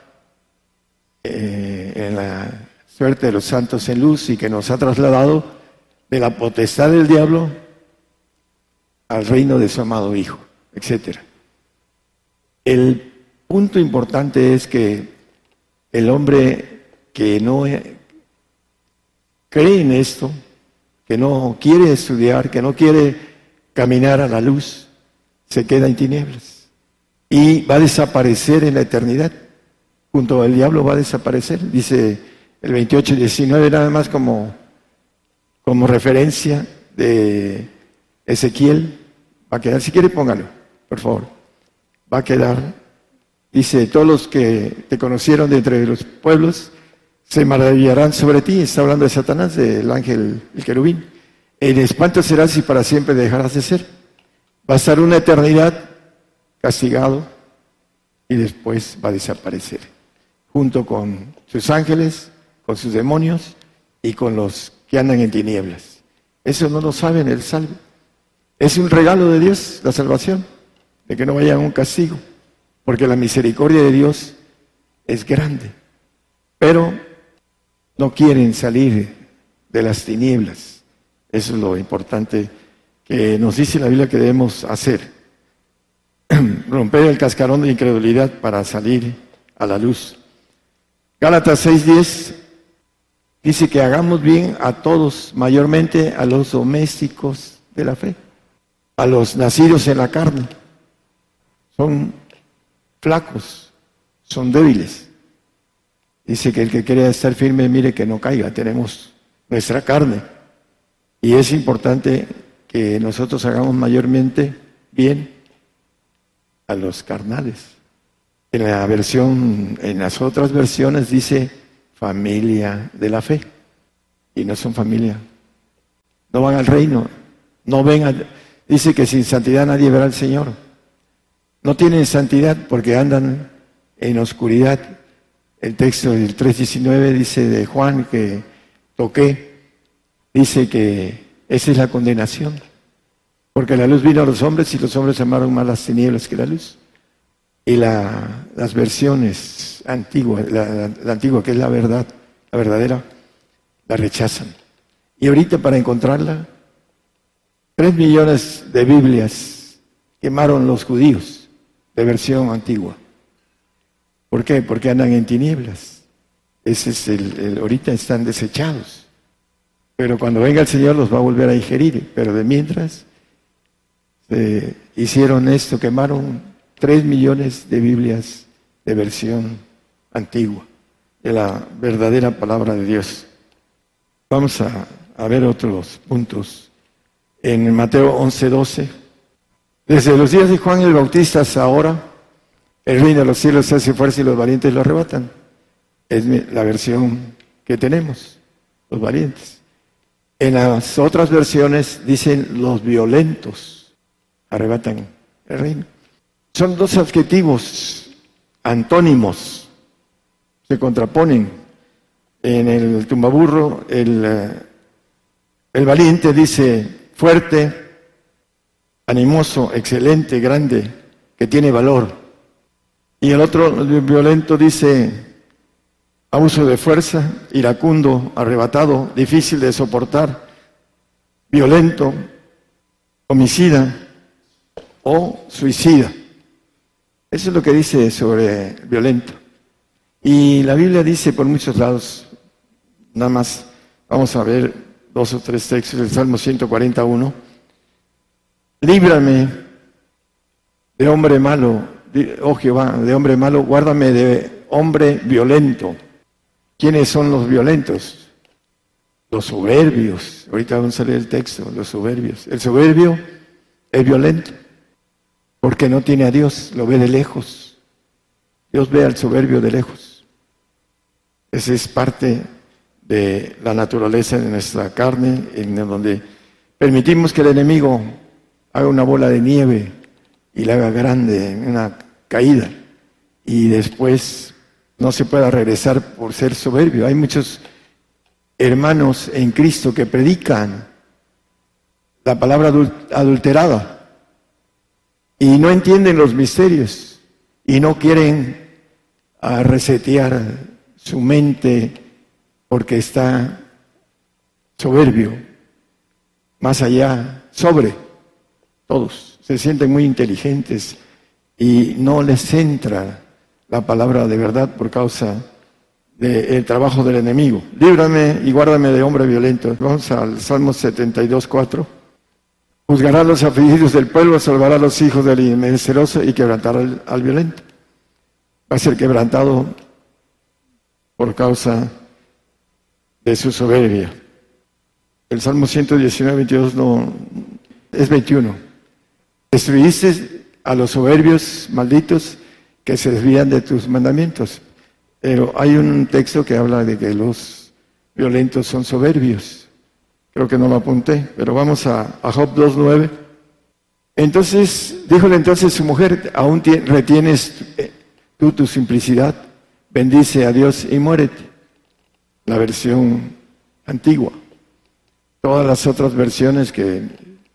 eh, en la suerte de los santos en luz y que nos ha trasladado de la potestad del diablo al reino de su amado Hijo, etc. El punto importante es que el hombre que no cree en esto, que no quiere estudiar, que no quiere caminar a la luz, se queda en tinieblas y va a desaparecer en la eternidad junto al diablo va a desaparecer. Dice el 28 y 19 nada más como, como referencia de Ezequiel. Va a quedar, si quiere póngalo, por favor. Va a quedar, dice, todos los que te conocieron de entre los pueblos se maravillarán sobre ti. Está hablando de Satanás, del ángel, el querubín. En espanto serás y para siempre dejarás de ser. Va a estar una eternidad castigado y después va a desaparecer junto con sus ángeles, con sus demonios y con los que andan en tinieblas. Eso no lo saben el salvo. Es un regalo de Dios la salvación, de que no vayan a un castigo, porque la misericordia de Dios es grande. Pero no quieren salir de las tinieblas. Eso es lo importante que nos dice la Biblia que debemos hacer. [CLEARS THROAT] Romper el cascarón de incredulidad para salir a la luz. Gálatas 6:10 dice que hagamos bien a todos, mayormente a los domésticos de la fe, a los nacidos en la carne. Son flacos, son débiles. Dice que el que quiere estar firme, mire que no caiga, tenemos nuestra carne. Y es importante que nosotros hagamos mayormente bien a los carnales. En la versión, en las otras versiones dice familia de la fe. Y no son familia. No van al reino. No ven dice que sin santidad nadie verá al Señor. No tienen santidad porque andan en oscuridad. El texto del 3.19 dice de Juan que toqué, dice que esa es la condenación, Porque la luz vino a los hombres y los hombres amaron más las tinieblas que la luz. Y las versiones antiguas, la, la antigua que es la verdad, la verdadera, la rechazan. Y ahorita para encontrarla, tres millones de Biblias quemaron los judíos de versión antigua. ¿Por qué? Porque andan en tinieblas. Ese es el, ahorita están desechados. Pero cuando venga el Señor los va a volver a ingerir. Pero de mientras hicieron esto, quemaron tres millones de Biblias de versión antigua, de la verdadera palabra de Dios. Vamos a, a ver otros puntos. En Mateo 11, 12. Desde los días de Juan el Bautista hasta ahora, el reino de los cielos se hace fuerza y los valientes lo arrebatan. Es la versión que tenemos, los valientes. En las otras versiones dicen los violentos arrebatan el reino. Son dos adjetivos antónimos, se contraponen. En el tumbaburro, el, eh, el valiente dice fuerte, animoso, excelente, grande, que tiene valor. Y el otro, violento, dice abuso de fuerza, iracundo, arrebatado, difícil de soportar, violento, homicida o suicida. Eso es lo que dice sobre violento. Y la Biblia dice por muchos lados, nada más vamos a ver dos o tres textos del Salmo 141, líbrame de hombre malo oh Jehová, de hombre malo, guárdame de hombre violento. ¿Quiénes son los violentos? Los soberbios. Ahorita vamos a leer el texto, los soberbios. El soberbio es violento porque no tiene a Dios, lo ve de lejos. Dios ve al soberbio de lejos. Esa es parte de la naturaleza de nuestra carne, en donde permitimos que el enemigo haga una bola de nieve y la haga grande una caída y después no se pueda regresar por ser soberbio. Hay muchos hermanos en Cristo que predican la palabra adulterada y no entienden los misterios y no quieren ah, resetear su mente porque está soberbio, más allá, sobre todos se sienten muy inteligentes y no les entra la palabra de verdad por causa del trabajo del enemigo. Líbrame y guárdame de hombre violento. Vamos al Salmo 72, 4. Juzgará los afligidos del pueblo, salvará a los hijos del inmenceroso y quebrantará al, al violento. Va a ser quebrantado por causa de su soberbia. El Salmo 119, 22 no, es 21. Destruiste a los soberbios malditos que se desvían de tus mandamientos. Pero hay un texto que habla de que los violentos son soberbios. Creo que no lo apunté, pero vamos a, a Job 2.9. Entonces, díjole entonces su mujer, aún retienes eh, tú tu simplicidad, bendice a Dios y muérete. La versión antigua. Todas las otras versiones que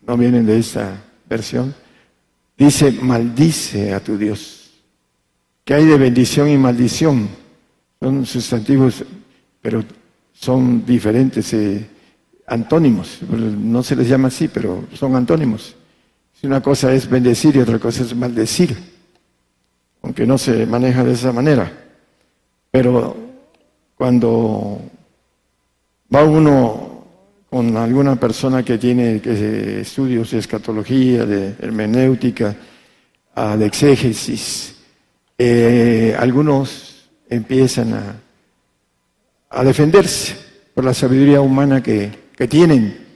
no vienen de esta versión Dice, maldice a tu Dios. Que hay de bendición y maldición. Son sustantivos, pero son diferentes, eh, antónimos. No se les llama así, pero son antónimos. Si una cosa es bendecir y otra cosa es maldecir, aunque no se maneja de esa manera. Pero cuando va uno con alguna persona que tiene estudios de escatología, de hermenéutica, de exégesis, eh, algunos empiezan a, a, defenderse por la sabiduría humana que, que tienen,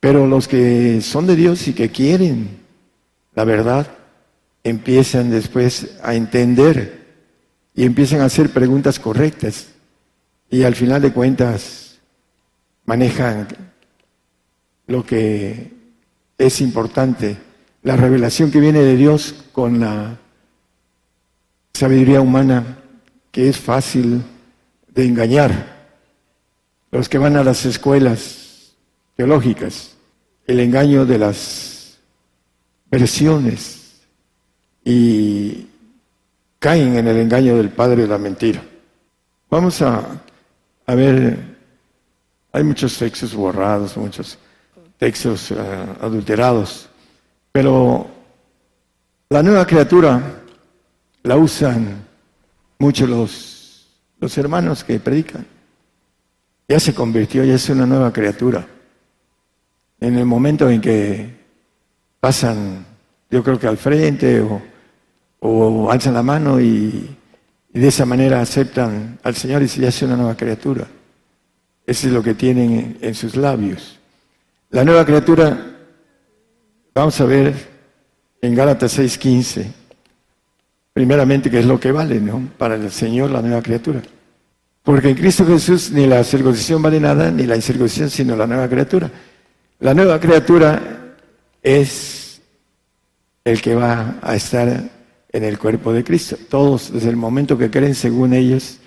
pero los que son de Dios y que quieren la verdad, empiezan después a entender y empiezan a hacer preguntas correctas y al final de cuentas manejan lo que es importante, la revelación que viene de Dios con la sabiduría humana, que es fácil de engañar. Los que van a las escuelas teológicas, el engaño de las versiones y caen en el engaño del padre de la mentira. Vamos a, ver, hay muchos textos borrados, muchos textos eh, adulterados, pero la nueva criatura la usan mucho los, los hermanos que predican. Ya se convirtió, ya es una nueva criatura. En el momento en que pasan, yo creo que al frente o, alzan la mano y, de esa manera aceptan al Señor y se ya es una nueva criatura. Eso es lo que tienen en sus labios. La nueva criatura, vamos a ver en Gálatas 6:15 primeramente que es lo que vale. Para el Señor la nueva criatura. Porque en Cristo Jesús ni la circuncisión vale nada, ni la incircuncisión, sino la nueva criatura. La nueva criatura es el que va a estar en el cuerpo de Cristo. Todos, desde el momento que creen, según ellos,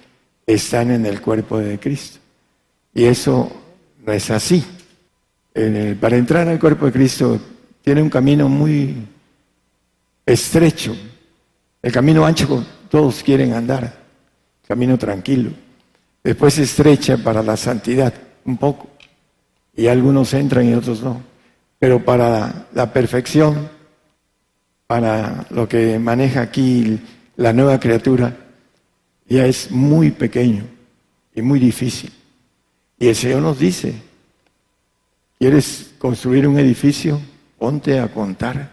están en el cuerpo de Cristo. Y eso no es así. para entrar al cuerpo de Cristo tiene un camino muy estrecho, el camino ancho todos quieren andar, camino tranquilo. Después se estrecha para la santidad un poco. Y algunos entran y otros no. Pero para la perfección, para lo que maneja aquí la nueva criatura, ya es muy pequeño y muy difícil. Y el Señor nos dice, ¿quieres construir un edificio? Ponte a contar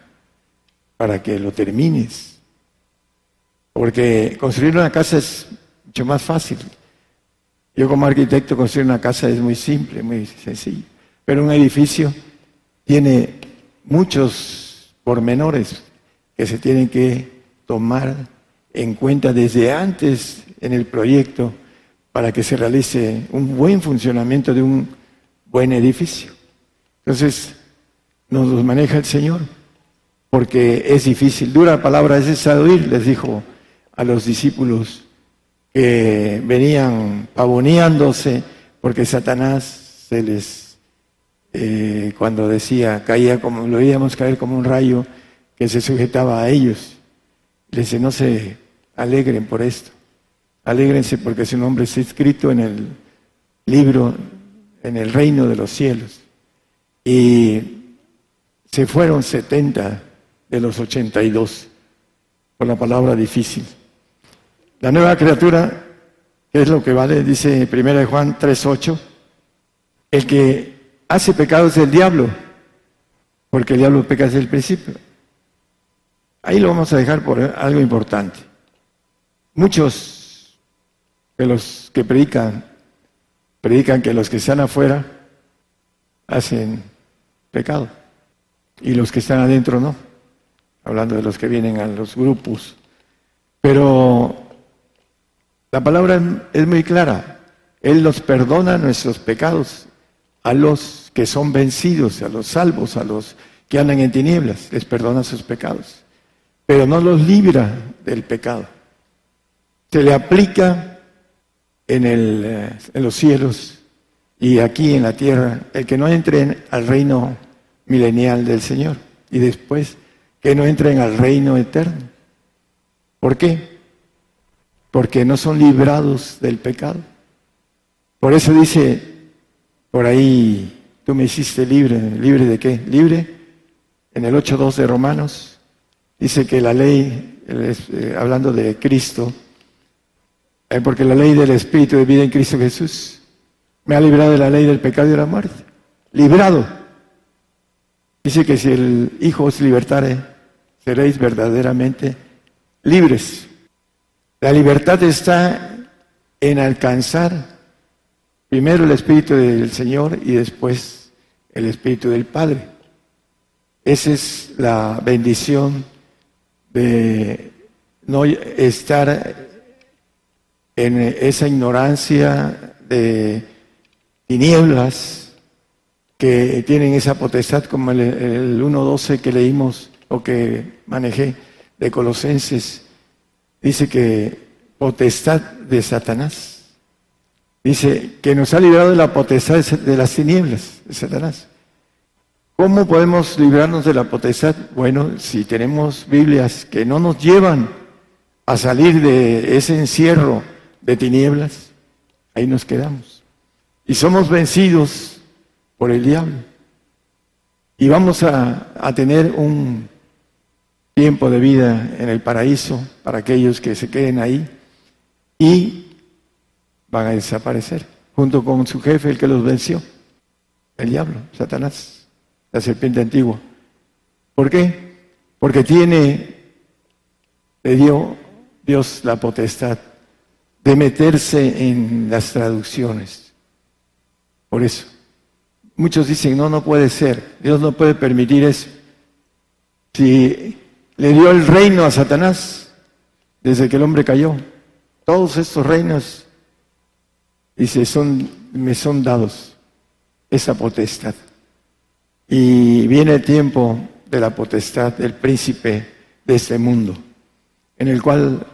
para que lo termines. Porque construir una casa es mucho más fácil. Yo como arquitecto construir una casa es muy simple, muy sencillo. Pero un edificio tiene muchos pormenores que se tienen que tomar en cuenta desde antes en el proyecto para que se realice un buen funcionamiento de un buen edificio. Entonces, nos los maneja el Señor, porque es difícil. Dura palabra es esa oír, les dijo a los discípulos que venían pavoneándose porque Satanás se les, eh, cuando decía, caía como, lo veíamos caer como un rayo que se sujetaba a ellos. Les dice, no se alegren por esto, alégrense porque su nombre está escrito en el libro, en el reino de los cielos. Y se fueron 70 de los 82 por la palabra difícil. La nueva criatura, ¿qué es lo que vale? Dice 1 Juan 3.8, el que hace pecado es el diablo, porque el diablo peca desde el principio. Ahí lo vamos a dejar por algo importante. Muchos de los que predican, predican que los que están afuera hacen pecado y los que están adentro no, hablando de los que vienen a los grupos. Pero la palabra es muy clara. Él nos perdona nuestros pecados a los que son vencidos, a los salvos, a los que andan en tinieblas, les perdona sus pecados, pero no los libra del pecado. Se le aplica en, el, eh, en los cielos y aquí en la tierra el que no entre al reino milenial del Señor y después que no entren al reino eterno. ¿Por qué? Porque no son librados del pecado. Por eso dice por ahí, tú me hiciste libre, libre de qué? Libre. En el 8.2 de Romanos dice que la ley, eh, hablando de Cristo, eh, porque la ley del Espíritu de vida en Cristo Jesús me ha librado de la ley del pecado y de la muerte. Librado. Dice que si el Hijo os libertare, seréis verdaderamente libres. La libertad está en alcanzar primero el Espíritu del Señor y después el Espíritu del Padre. Esa es la bendición de no estar en esa ignorancia de tinieblas que tienen esa potestad como el, el 1.12 que leímos o que manejé de Colosenses dice que potestad de Satanás. Dice que nos ha librado de la potestad de las tinieblas de Satanás. ¿Cómo podemos librarnos de la potestad? Bueno, si tenemos Biblias que no nos llevan a salir de ese encierro de tinieblas, ahí nos quedamos. Y somos vencidos por el diablo. Y vamos a, a tener un tiempo de vida en el paraíso para aquellos que se queden ahí y van a desaparecer junto con su jefe, el que los venció, el diablo, Satanás, la serpiente antigua. ¿Por qué? Porque tiene, le dio Dios la potestad de meterse en las traducciones. Por eso. Muchos dicen, no, no puede ser, Dios no puede permitir eso. Si le dio el reino a Satanás desde que el hombre cayó, todos estos reinos Dice, son, me son dados esa potestad. Y viene el tiempo de la potestad del príncipe de este mundo, en el cual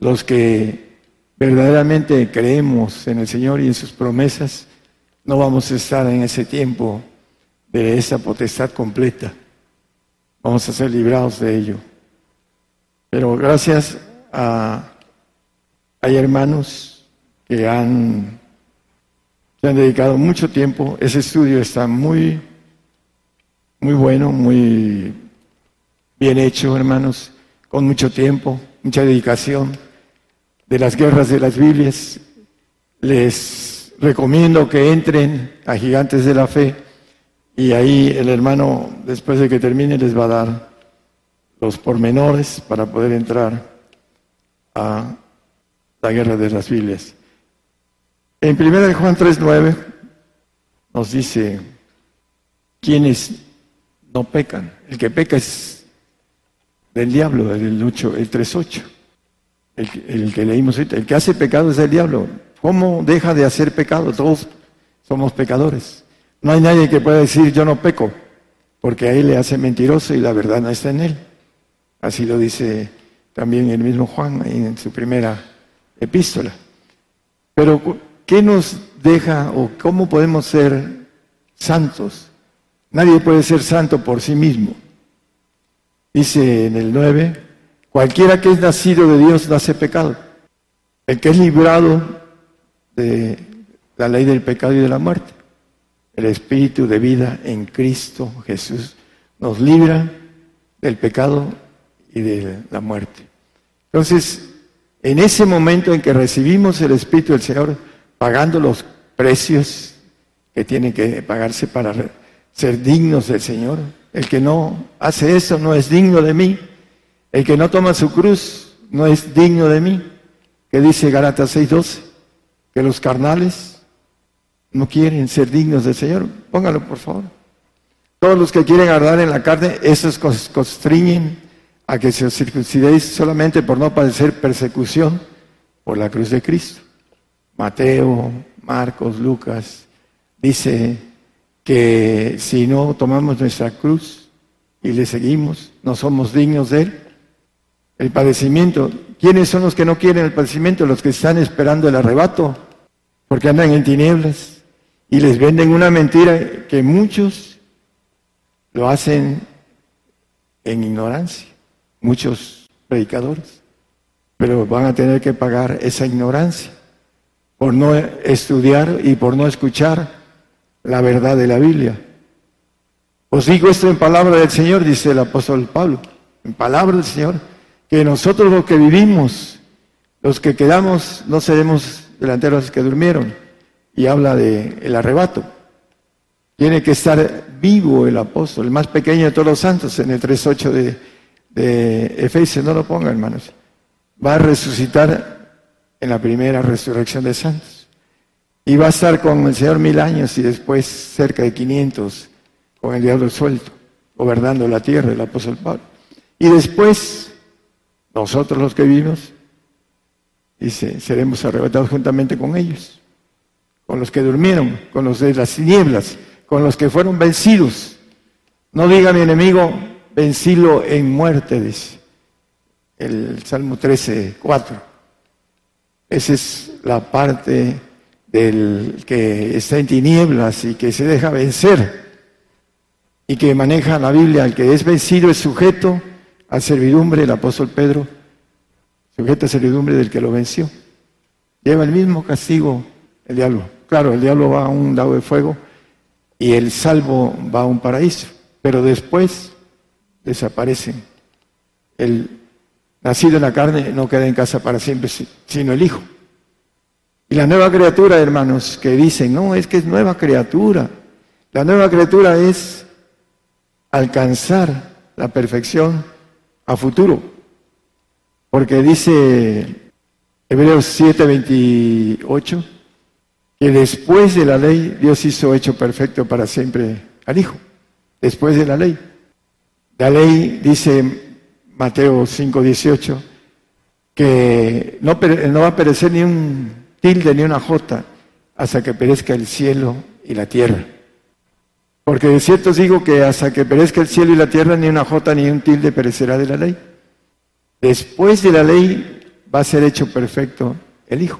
los que verdaderamente creemos en el Señor y en sus promesas, no vamos a estar en ese tiempo de esa potestad completa. Vamos a ser librados de ello. Pero gracias a hay hermanos que han se han dedicado mucho tiempo. Ese estudio está muy, muy bueno, muy bien hecho, hermanos, con mucho tiempo, mucha dedicación. De las guerras de las Biblias, les recomiendo que entren a Gigantes de la Fe y ahí el hermano, después de que termine, les va a dar los pormenores para poder entrar a la guerra de las Biblias. En 1 Juan 3.9 nos dice, quienes no pecan, el que peca es del diablo, el, 8, el 3.8, el, el que leímos ahorita, el que hace pecado es del diablo. ¿Cómo deja de hacer pecado? Todos somos pecadores. No hay nadie que pueda decir yo no peco, porque a él le hace mentiroso y la verdad no está en él. Así lo dice también el mismo Juan en su primera epístola. Pero ¿Qué nos deja o cómo podemos ser santos? Nadie puede ser santo por sí mismo. Dice en el 9, cualquiera que es nacido de Dios nace pecado. El que es librado de la ley del pecado y de la muerte. El espíritu de vida en Cristo Jesús nos libra del pecado y de la muerte. Entonces, en ese momento en que recibimos el espíritu del Señor, pagando los precios que tienen que pagarse para ser dignos del Señor. El que no hace eso no es digno de mí. El que no toma su cruz no es digno de mí. Que dice Galatas 6:12, que los carnales no quieren ser dignos del Señor. Póngalo, por favor. Todos los que quieren agradar en la carne, esos constriñen a que se os circuncidéis solamente por no padecer persecución por la cruz de Cristo. Mateo, Marcos, Lucas, dice que si no tomamos nuestra cruz y le seguimos, no somos dignos de él. El padecimiento, ¿quiénes son los que no quieren el padecimiento? Los que están esperando el arrebato, porque andan en tinieblas y les venden una mentira que muchos lo hacen en ignorancia, muchos predicadores, pero van a tener que pagar esa ignorancia por no estudiar y por no escuchar la verdad de la Biblia. Os digo esto en palabra del Señor, dice el apóstol Pablo, en palabra del Señor, que nosotros los que vivimos, los que quedamos, no seremos delanteros que durmieron. Y habla de el arrebato. Tiene que estar vivo el apóstol, el más pequeño de todos los santos, en el 3.8 de, de Efesios, no lo ponga hermanos. Va a resucitar en la primera resurrección de santos. Y va a estar con el Señor mil años y después cerca de 500 con el diablo suelto, gobernando la tierra, el apóstol Pablo. Y después, nosotros los que vivimos, dice, seremos arrebatados juntamente con ellos, con los que durmieron, con los de las tinieblas, con los que fueron vencidos. No diga mi enemigo, vencilo en muerte, dice el Salmo 13, 4. Esa es la parte del que está en tinieblas y que se deja vencer. y que maneja la Biblia, el que es vencido es sujeto a servidumbre, el apóstol Pedro, sujeto a servidumbre del que lo venció. Lleva el mismo castigo el diablo. Claro, el diablo va a un lago de fuego y el salvo va a un paraíso, pero después desaparecen. El nacido en la carne no queda en casa para siempre, sino el Hijo. Y la nueva criatura, hermanos, que dicen, no, es que es nueva criatura. La nueva criatura es alcanzar la perfección a futuro. Porque dice Hebreos 7:28 que después de la ley Dios hizo hecho perfecto para siempre al Hijo. Después de la ley. La ley dice Mateo 5:18 que no, no va a perecer ni un tilde ni una jota hasta que perezca el cielo y la tierra. Porque de cierto os digo que hasta que perezca el cielo y la tierra, ni una jota ni un tilde perecerá de la ley. Después de la ley va a ser hecho perfecto el Hijo,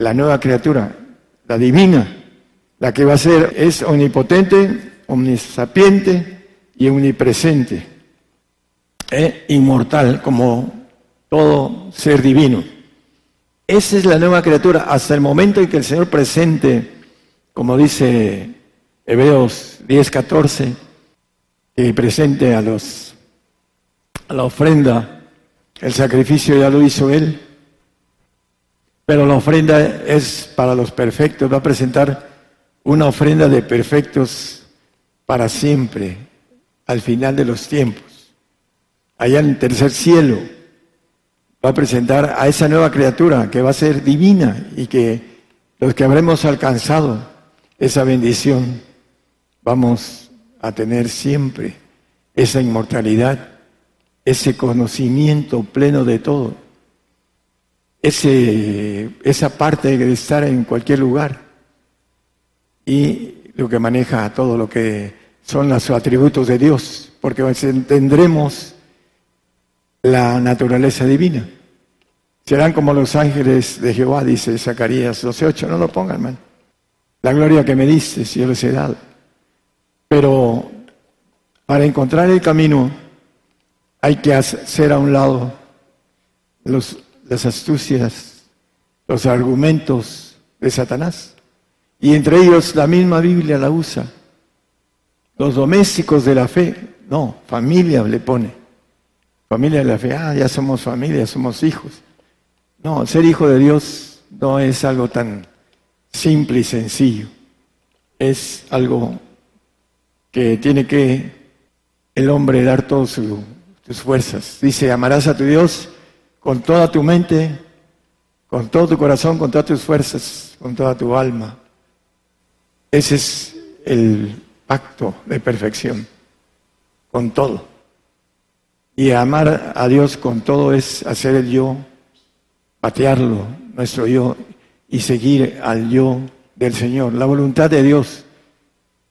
la nueva criatura, la divina, la que va a ser, es omnipotente, omnisapiente y omnipresente, e inmortal como todo ser divino. Esa es la nueva criatura hasta el momento en que el Señor presente, como dice Hebreos 10, 14, que presente a los a la ofrenda, el sacrificio ya lo hizo Él, pero la ofrenda es para los perfectos, va a presentar una ofrenda de perfectos para siempre, al final de los tiempos, allá en el tercer cielo va a presentar a esa nueva criatura que va a ser divina y que los que habremos alcanzado esa bendición vamos a tener siempre esa inmortalidad, ese conocimiento pleno de todo, ese, esa parte de estar en cualquier lugar y lo que maneja todo lo que son los atributos de Dios, porque tendremos la naturaleza divina. Serán como los ángeles de Jehová, dice Zacarías 12.8. No lo pongan, hermano. La gloria que me diste, yo les he dado. Pero para encontrar el camino hay que hacer a un lado los, las astucias, los argumentos de Satanás. Y entre ellos la misma Biblia la usa. Los domésticos de la fe, no, familia le pone. Familia de la fe, ah, ya somos familia, somos hijos. No, ser hijo de Dios no es algo tan simple y sencillo. Es algo que tiene que el hombre dar todas sus fuerzas. Dice, amarás a tu Dios con toda tu mente, con todo tu corazón, con todas tus fuerzas, con toda tu alma. Ese es el pacto de perfección, con todo. Y amar a Dios con todo es hacer el yo, patearlo, nuestro yo, y seguir al yo del Señor, la voluntad de Dios.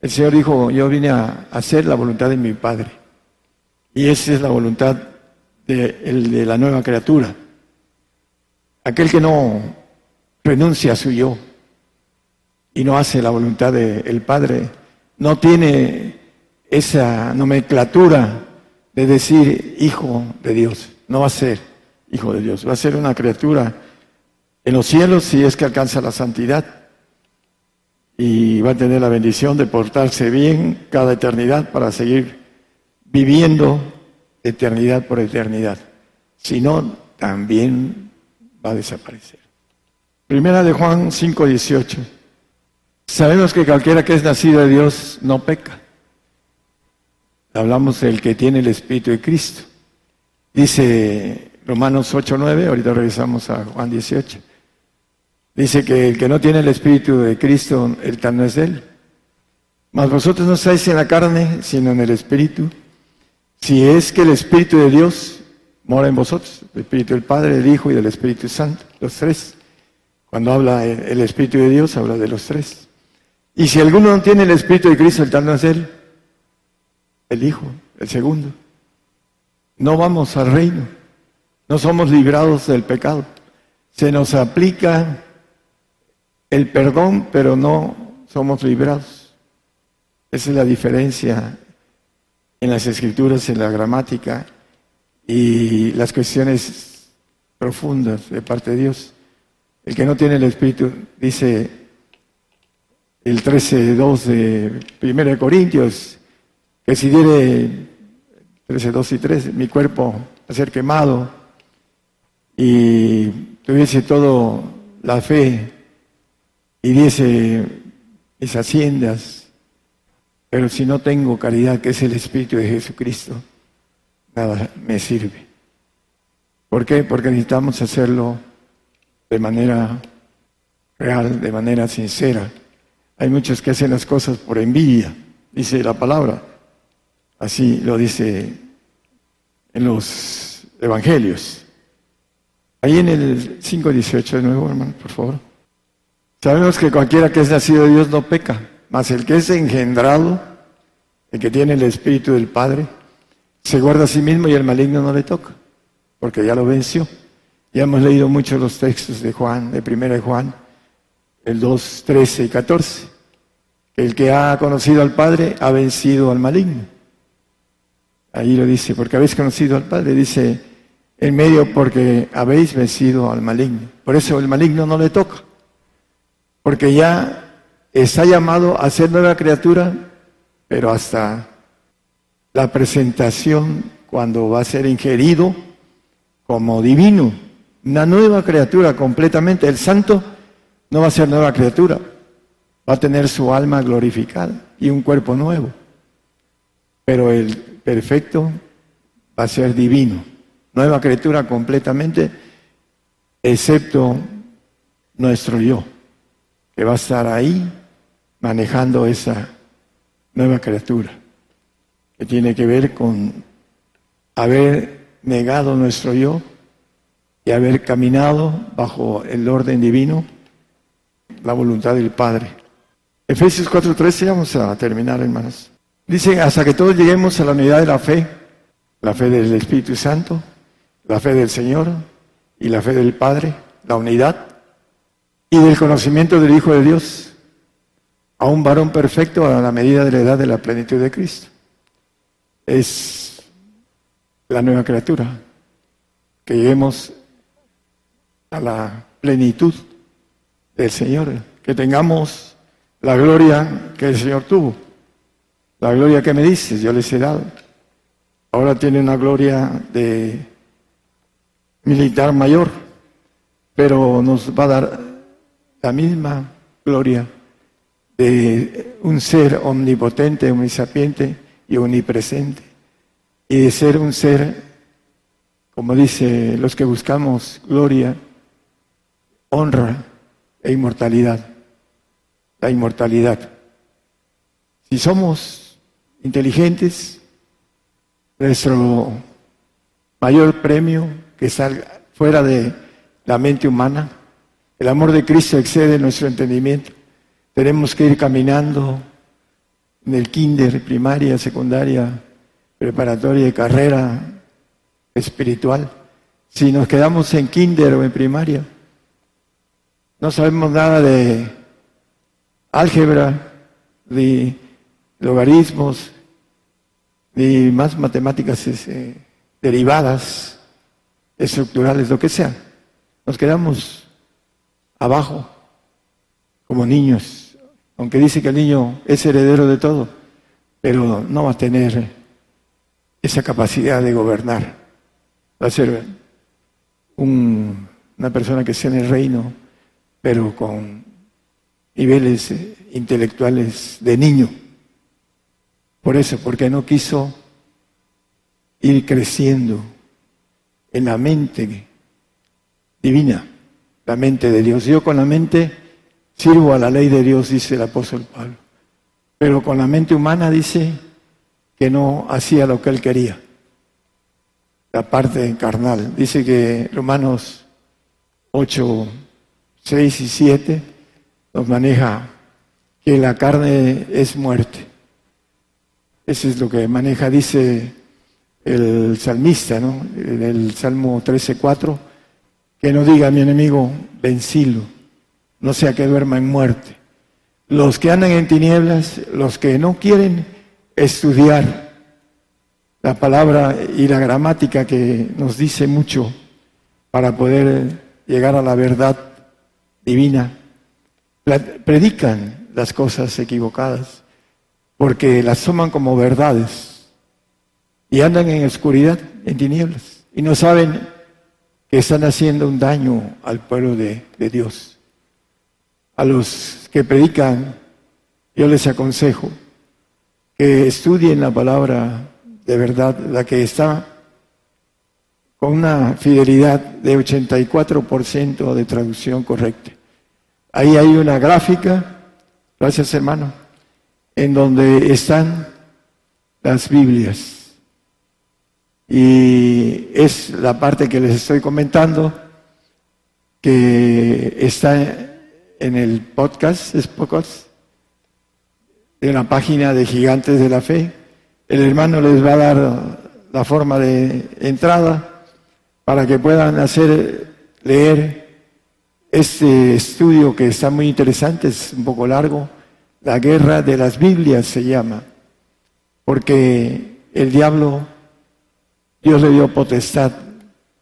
El Señor dijo, yo vine a hacer la voluntad de mi Padre. Y esa es la voluntad de, la nueva criatura. Aquel que no renuncia a su yo y no hace la voluntad del Padre, no tiene esa nomenclatura de decir hijo de Dios. No va a ser hijo de Dios, va a ser una criatura en los cielos si es que alcanza la santidad y va a tener la bendición de portarse bien cada eternidad para seguir viviendo eternidad por eternidad. Si no, también va a desaparecer. Primera de Juan 5:18. Sabemos que cualquiera que es nacido de Dios no peca. Hablamos del que tiene el Espíritu de Cristo. Dice Romanos 8, 9, ahorita regresamos a Juan 18. Dice que el que no tiene el Espíritu de Cristo, el tal no es de él. Mas vosotros no estáis en la carne, sino en el Espíritu. Si es que el Espíritu de Dios mora en vosotros, el Espíritu del Padre, del Hijo y del Espíritu Santo, los tres. Cuando habla el Espíritu de Dios, habla de los tres. Y si alguno no tiene el Espíritu de Cristo, el tal no es él el Hijo, el segundo. No vamos al reino, no somos librados del pecado. Se nos aplica el perdón, pero no somos librados. Esa es la diferencia en las escrituras, en la gramática y las cuestiones profundas de parte de Dios. El que no tiene el Espíritu, dice el 13.2 de 1 Corintios, que si diere 13.2 y 3, mi cuerpo a ser quemado y tuviese todo la fe y diese mis haciendas, pero si no tengo caridad, que es el Espíritu de Jesucristo, nada me sirve. ¿Por qué? Porque necesitamos hacerlo de manera real, de manera sincera. Hay muchos que hacen las cosas por envidia, dice la palabra. Así lo dice en los evangelios. Ahí en el 5.18 de nuevo, hermano, por favor. Sabemos que cualquiera que es nacido de Dios no peca, mas el que es engendrado, el que tiene el Espíritu del Padre, se guarda a sí mismo y el maligno no le toca, porque ya lo venció. Ya hemos leído muchos los textos de Juan, de primera de Juan, el 2, 13 y 14. El que ha conocido al Padre ha vencido al maligno. Ahí lo dice, porque habéis conocido al Padre, dice en medio porque habéis vencido al maligno. Por eso el maligno no le toca, porque ya está llamado a ser nueva criatura, pero hasta la presentación cuando va a ser ingerido como divino, una nueva criatura completamente. El santo no va a ser nueva criatura, va a tener su alma glorificada y un cuerpo nuevo. Pero el perfecto va a ser divino, nueva criatura completamente, excepto nuestro yo, que va a estar ahí manejando esa nueva criatura, que tiene que ver con haber negado nuestro yo y haber caminado bajo el orden divino, la voluntad del Padre. Efesios 4:13, vamos a terminar, hermanos. Dice, hasta que todos lleguemos a la unidad de la fe, la fe del Espíritu Santo, la fe del Señor y la fe del Padre, la unidad, y del conocimiento del Hijo de Dios, a un varón perfecto a la medida de la edad de la plenitud de Cristo. Es la nueva criatura, que lleguemos a la plenitud del Señor, que tengamos la gloria que el Señor tuvo, la gloria que me dices, yo les he dado. Ahora tiene una gloria de militar mayor, pero nos va a dar la misma gloria de un ser omnipotente, omnisapiente y omnipresente, y de ser un ser, como dice los que buscamos gloria, honra e inmortalidad. La inmortalidad. Si somos inteligentes, nuestro mayor premio que salga fuera de la mente humana, el amor de Cristo excede nuestro entendimiento. Tenemos que ir caminando en el kinder, primaria, secundaria, preparatoria carrera espiritual. Si nos quedamos en kinder o en primaria, no sabemos nada de álgebra, de logaritmos, ni más matemáticas eh, derivadas, estructurales, lo que sea. Nos quedamos abajo como niños, aunque dice que el niño es heredero de todo, pero no va a tener esa capacidad de gobernar. Va a ser una persona que sea en el reino pero con niveles eh, intelectuales de niño. Por eso, porque no quiso ir creciendo en la mente divina, la mente de Dios. Yo con la mente sirvo a la ley de Dios, dice el apóstol Pablo. Pero con la mente humana dice que no hacía lo que él quería. La parte carnal. Dice que Romanos 8, 6 y 7 nos maneja que la carne es muerte. Eso es lo que maneja, dice el salmista, ¿no? En el Salmo 13.4, que no diga mi enemigo, vencilo, no sea que duerma en muerte. los que andan en tinieblas, los que no quieren estudiar la palabra y la gramática que nos dice mucho para poder llegar a la verdad divina, predican las cosas equivocadas porque las toman como verdades y andan en oscuridad, en tinieblas, y no saben que están haciendo un daño al pueblo de, de Dios. A los que predican, yo les aconsejo que estudien la palabra de verdad, la que está con una fidelidad de 84% de traducción correcta. Ahí hay una gráfica, gracias hermano, en donde están las Biblias. Y es la parte que les estoy comentando, que está en el podcast, es podcast, en la página de Gigantes de la Fe. El hermano les va a dar la forma de entrada para que puedan hacer, leer este estudio que está muy interesante, es un poco largo, la guerra de las Biblias se llama, porque el diablo, Dios le dio potestad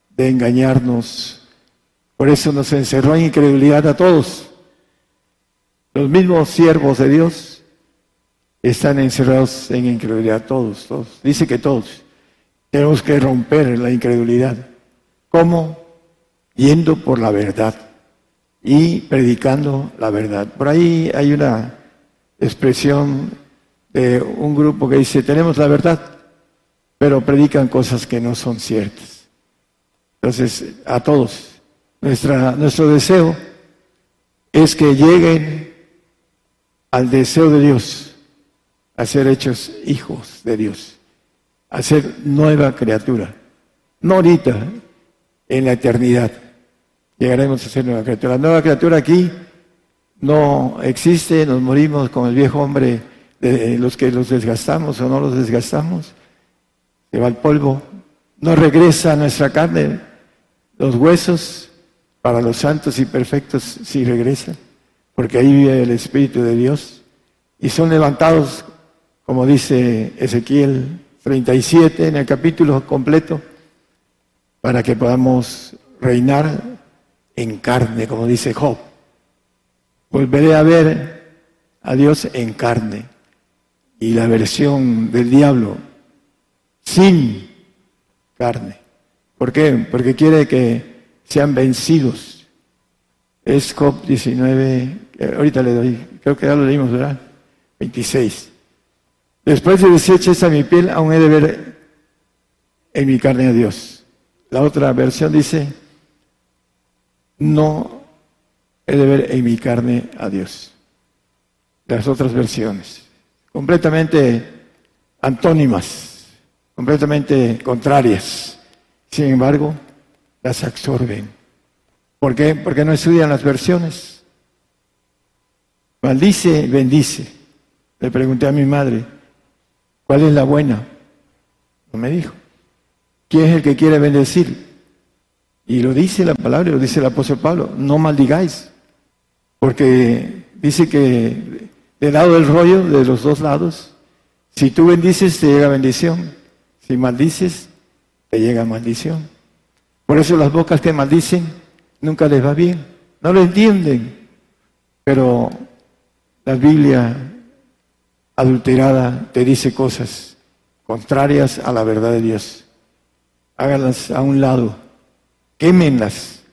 de engañarnos, por eso nos encerró en incredulidad a todos. Los mismos siervos de Dios están encerrados en incredulidad, todos, todos. Dice que todos. Tenemos que romper la incredulidad. ¿Cómo? Yendo por la verdad y predicando la verdad. Por ahí hay una expresión de un grupo que dice, tenemos la verdad, pero predican cosas que no son ciertas. Entonces, a todos, nuestra, nuestro deseo es que lleguen al deseo de Dios, a ser hechos hijos de Dios, a ser nueva criatura, no ahorita, en la eternidad. Llegaremos a ser nueva criatura. La nueva criatura aquí no existe, nos morimos con el viejo hombre de los que los desgastamos o no los desgastamos, se va al polvo, no regresa a nuestra carne, los huesos para los santos y perfectos sí regresan, porque ahí vive el Espíritu de Dios y son levantados, como dice Ezequiel 37 en el capítulo completo, para que podamos reinar en carne, como dice Job. Volveré a ver a Dios en carne. Y la versión del diablo sin carne. ¿Por qué? Porque quiere que sean vencidos. Es Job 19, ahorita le doy, creo que ya lo leímos, ¿verdad? 26. Después de desecha mi piel, aún he de ver en mi carne a Dios. La otra versión dice, no he de ver en mi carne a Dios. Las otras versiones, completamente antónimas, completamente contrarias. Sin embargo, las absorben. ¿Por qué? Porque no estudian las versiones. Maldice bendice. Le pregunté a mi madre, ¿cuál es la buena? No me dijo. ¿Quién es el que quiere bendecir? Y lo dice la palabra, lo dice el apóstol Pablo, no maldigáis, porque dice que del lado del rollo, de los dos lados, si tú bendices te llega bendición, si maldices te llega maldición. Por eso las bocas que maldicen nunca les va bien, no lo entienden, pero la Biblia adulterada te dice cosas contrarias a la verdad de Dios. Háganlas a un lado quémenlas,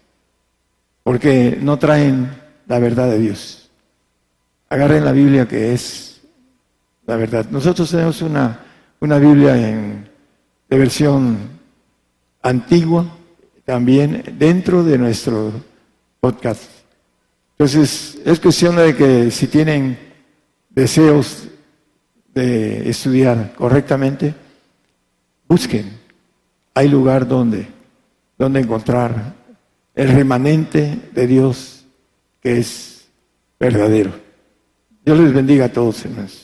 porque no traen la verdad de Dios. Agarren la Biblia que es la verdad. Nosotros tenemos una, una Biblia en, de versión antigua, también dentro de nuestro podcast. Entonces, es cuestión de que si tienen deseos de estudiar correctamente, busquen. Hay lugar donde donde encontrar el remanente de Dios que es verdadero. Dios les bendiga a todos, hermanos.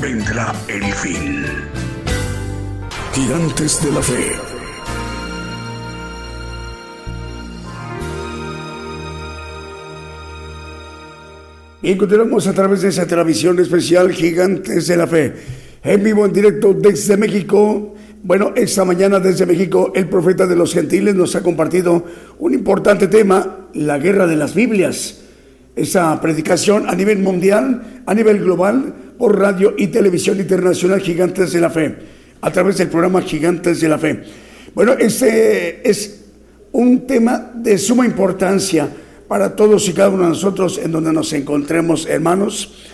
Vendrá el fin. Gigantes de la Fe. Y continuamos a través de esa televisión especial Gigantes de la Fe. En vivo, en directo desde México. Bueno, esta mañana desde México el profeta de los gentiles nos ha compartido un importante tema, la guerra de las Biblias. Esa predicación a nivel mundial, a nivel global, por radio y televisión internacional Gigantes de la Fe, a través del programa Gigantes de la Fe. Bueno, este es un tema de suma importancia para todos y cada uno de nosotros en donde nos encontremos, hermanos.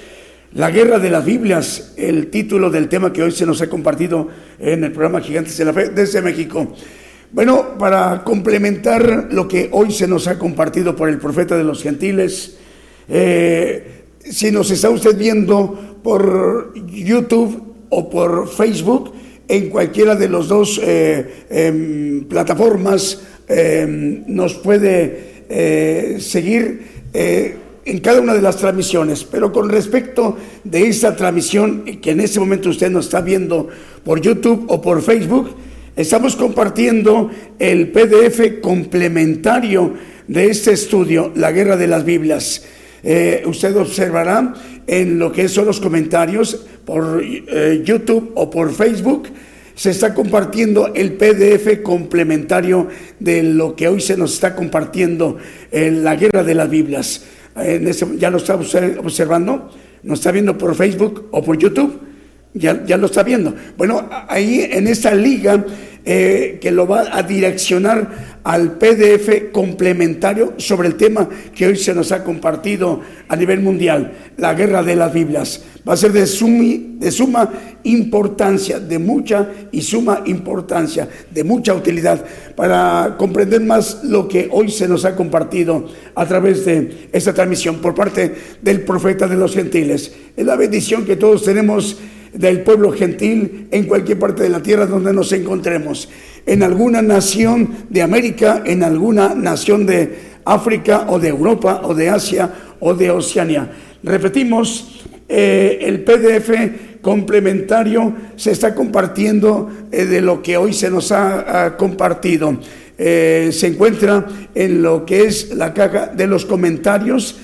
La guerra de las Biblias, el título del tema que hoy se nos ha compartido en el programa Gigantes de la Fe desde México. Bueno, para complementar lo que hoy se nos ha compartido por el profeta de los gentiles, eh, si nos está usted viendo por YouTube o por Facebook, en cualquiera de las dos eh, em, plataformas em, nos puede eh, seguir eh, en cada una de las transmisiones. Pero con respecto de esa transmisión que en este momento usted nos está viendo por YouTube o por Facebook, estamos compartiendo el PDF complementario de este estudio, La Guerra de las Biblias. Eh, usted observará en lo que son los comentarios por eh, YouTube o por Facebook, se está compartiendo el PDF complementario de lo que hoy se nos está compartiendo en la guerra de las Biblias. ¿Ya lo está observando? ¿Nos está viendo por Facebook o por YouTube? Ya, lo está viendo. Bueno, ahí en esta liga eh, que lo va a direccionar al PDF complementario sobre el tema que hoy se nos ha compartido a nivel mundial, la guerra de las Biblias. Va a ser de, de suma importancia, de mucha y suma importancia, de mucha utilidad para comprender más lo que hoy se nos ha compartido a través de esta transmisión por parte del profeta de los gentiles. Es la bendición que todos tenemos del pueblo gentil en cualquier parte de la tierra donde nos encontremos, en alguna nación de América, en alguna nación de África o de Europa o de Asia o de Oceanía. Repetimos, eh, el PDF complementario se está compartiendo eh, de lo que hoy se nos ha, compartido. Eh, se encuentra en lo que es la caja de los comentarios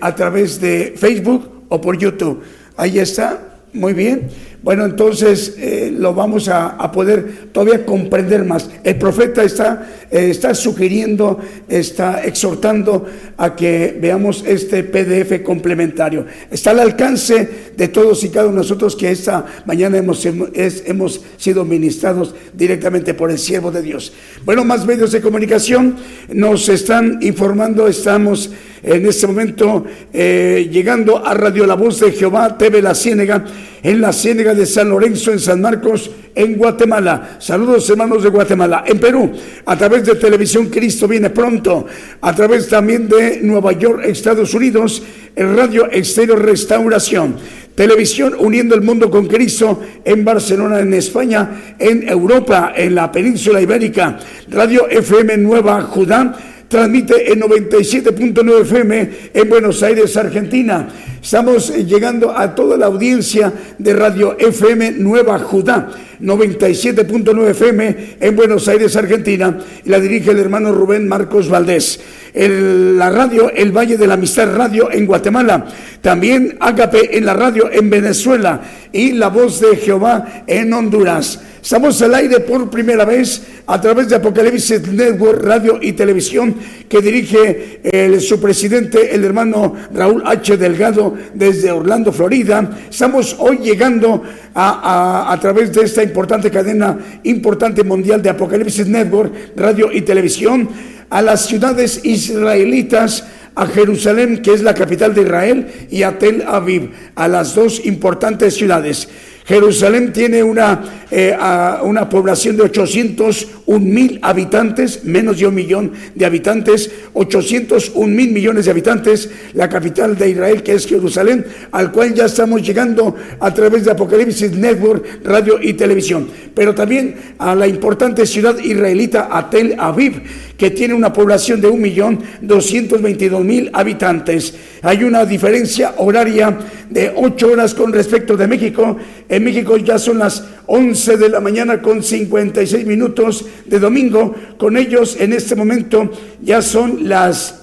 a través de Facebook o por YouTube. Ahí está, muy bien. Bueno, entonces eh, lo vamos a, poder todavía comprender más. El profeta está, eh, está sugiriendo, está exhortando a que veamos este PDF complementario. Está al alcance de todos y cada uno de nosotros que esta mañana hemos, hemos sido ministrados directamente por el siervo de Dios. Bueno, más medios de comunicación nos están informando, estamos en este momento eh, llegando a Radio La Voz de Jehová, TV La Ciénega, en la Ciénega de San Lorenzo en San Marcos, en Guatemala. Saludos hermanos de Guatemala. En Perú, a través de Televisión Cristo viene pronto, a través también de Nueva York, Estados Unidos, Radio Exterior Restauración. Televisión uniendo el mundo con Cristo en Barcelona, en España, en Europa, en la península ibérica. Radio FM Nueva Judá transmite en 97.9 FM en Buenos Aires, Argentina. Estamos eh, llegando a toda la audiencia de Radio FM Nueva Judá, 97.9 FM en Buenos Aires, Argentina, la dirige el hermano Rubén Marcos Valdés. La radio El Valle de la Amistad Radio en Guatemala, también Ágape en la radio en Venezuela y La Voz de Jehová en Honduras. Estamos al aire por primera vez a través de Apocalipsis Network, radio y televisión, que dirige el, su presidente, el hermano Raúl H. Delgado, desde Orlando, Florida. Estamos hoy llegando a, a, través de esta importante cadena, importante mundial de Apocalipsis Network, radio y televisión, a las ciudades israelitas a Jerusalén, que es la capital de Israel, y a Tel Aviv, a las dos importantes ciudades. Jerusalén tiene una, eh, una población de 801 mil habitantes, menos de un millón de habitantes, 801 mil millones de habitantes, la capital de Israel que es Jerusalén, al cual ya estamos llegando a través de Apocalipsis Network, radio y televisión, pero también a la importante ciudad israelita, a Tel Aviv, que tiene una población de 1.222.000 habitantes. Hay una diferencia horaria de 8 horas con respecto de México. En México ya son las 11 de la mañana con 56 minutos de domingo. Con ellos en este momento ya son las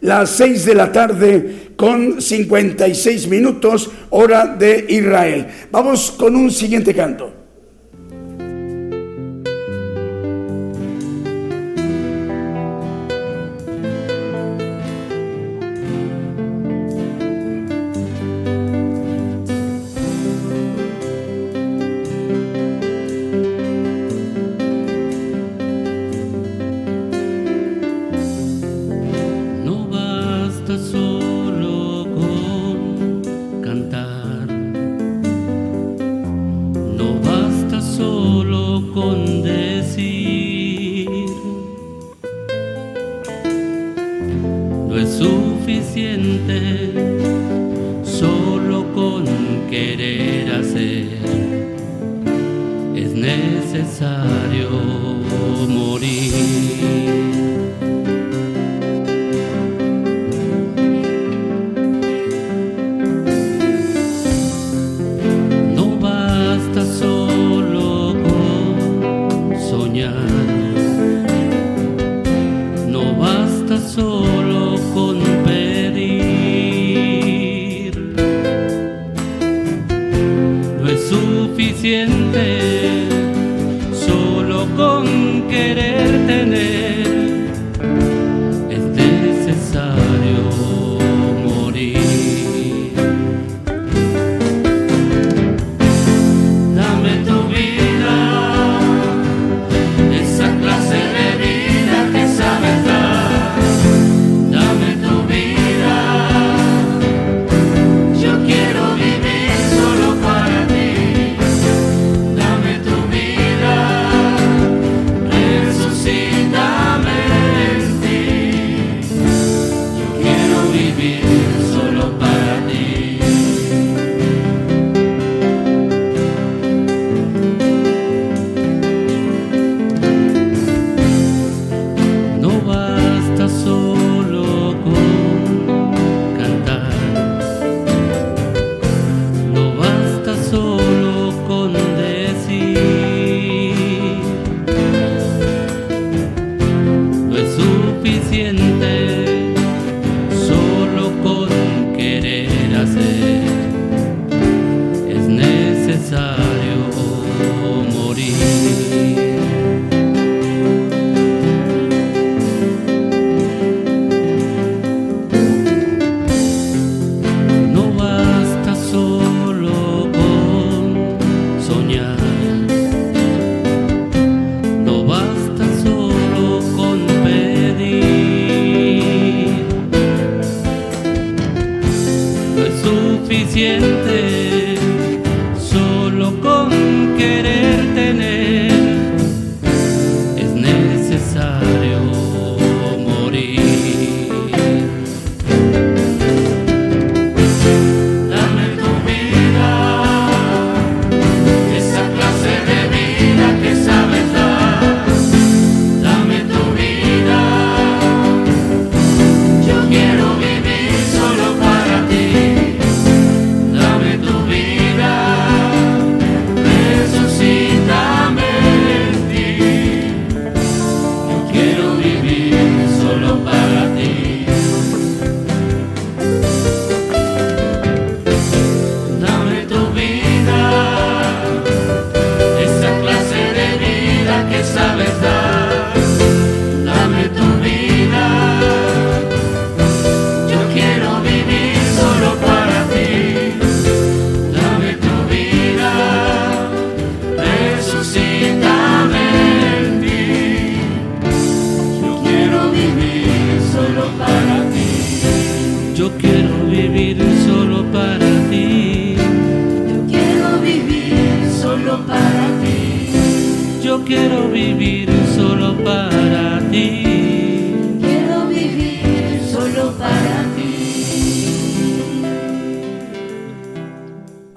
las 6 de la tarde con 56 minutos hora de Israel. Vamos con un siguiente canto.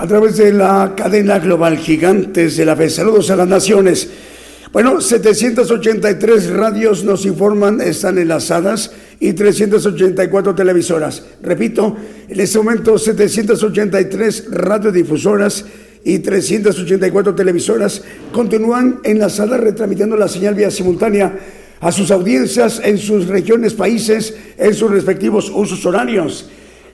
Través de la cadena global Gigantes de la Fe. Saludos a las naciones. Bueno, 783 radios nos informan, están enlazadas y 384 televisoras. Repito, en este momento 783 radiodifusoras y 384 televisoras continúan enlazadas retransmitiendo la señal vía simultánea a sus audiencias en sus regiones, países, en sus respectivos usos horarios.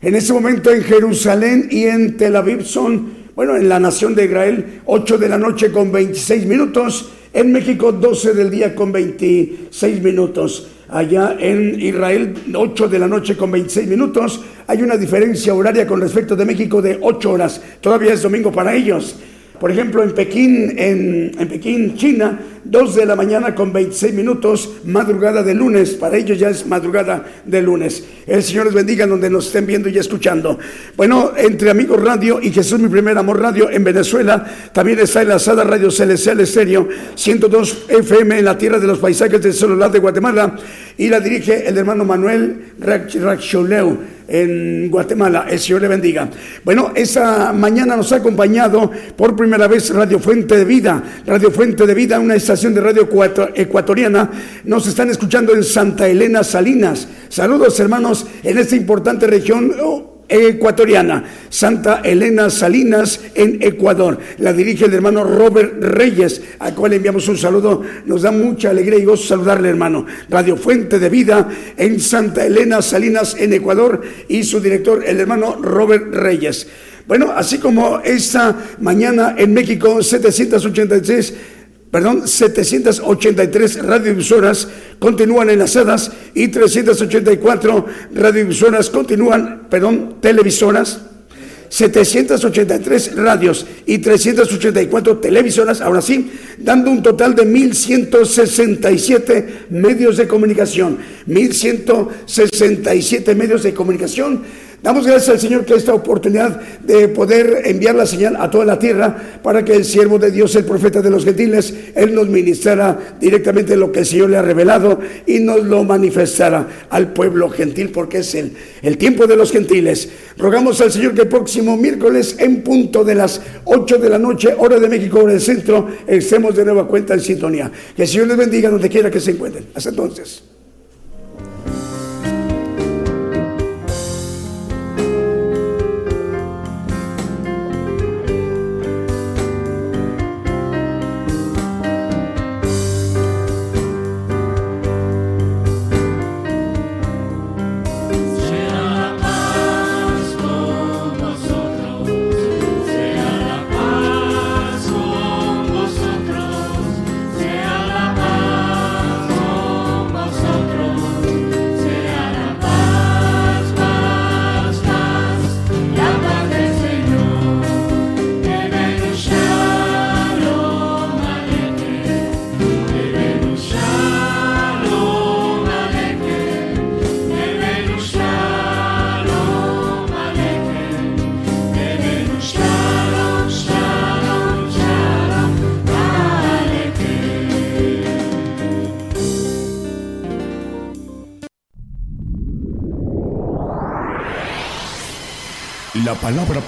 En este momento en Jerusalén y en Tel Aviv son, bueno, en la nación de Israel, 8 de la noche con 26 minutos, en México 12 del día con 26 minutos. Allá en Israel, 8 de la noche con 26 minutos. Hay una diferencia horaria con respecto de México de 8 horas. Todavía es domingo para ellos. Por ejemplo, en Pekín, en, Pekín, China, 2 de la mañana con 26 minutos, madrugada de lunes. Para ellos ya es madrugada de lunes. El Señor les bendiga donde nos estén viendo y escuchando. Bueno, entre Amigos Radio y Jesús Mi Primer Amor Radio en Venezuela, también está enlazada Radio Celestial Estéreo, 102 FM en la tierra de los paisajes del celular de Guatemala y la dirige el hermano Manuel Racholeu en Guatemala. El Señor le bendiga. Bueno, esta mañana nos ha acompañado por primera vez Radio Fuente de Vida. Radio Fuente de Vida, una estación de radio ecuatoriana. Nos están escuchando en Santa Elena Salinas. Saludos hermanos en esta importante región. Oh, ecuatoriana, Santa Elena Salinas en Ecuador. La dirige el hermano Robert Reyes, al cual enviamos un saludo. Nos da mucha alegría y gozo saludarle, hermano. Radio Fuente de Vida en Santa Elena Salinas en Ecuador y su director, el hermano Robert Reyes. Bueno, así como esta mañana en México, 786 perdón, 783 radiodifusoras continúan enlazadas y 384 radiodifusoras continúan, perdón, televisoras. 783 radios y 384 televisoras, ahora sí, dando un total de 1.167 medios de comunicación. 1.167 medios de comunicación Damos gracias al Señor que esta oportunidad de poder enviar la señal a toda la tierra para que el siervo de Dios, el profeta de los gentiles, Él nos ministrara directamente lo que el Señor le ha revelado y nos lo manifestara al pueblo gentil porque es el, el tiempo de los gentiles. Rogamos al Señor que el próximo miércoles en punto de las 8 de la noche, hora de México, hora del centro, estemos de nueva cuenta en sintonía. Que el Señor les bendiga donde quiera que se encuentren. Hasta entonces.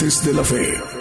Gigantes de la Fe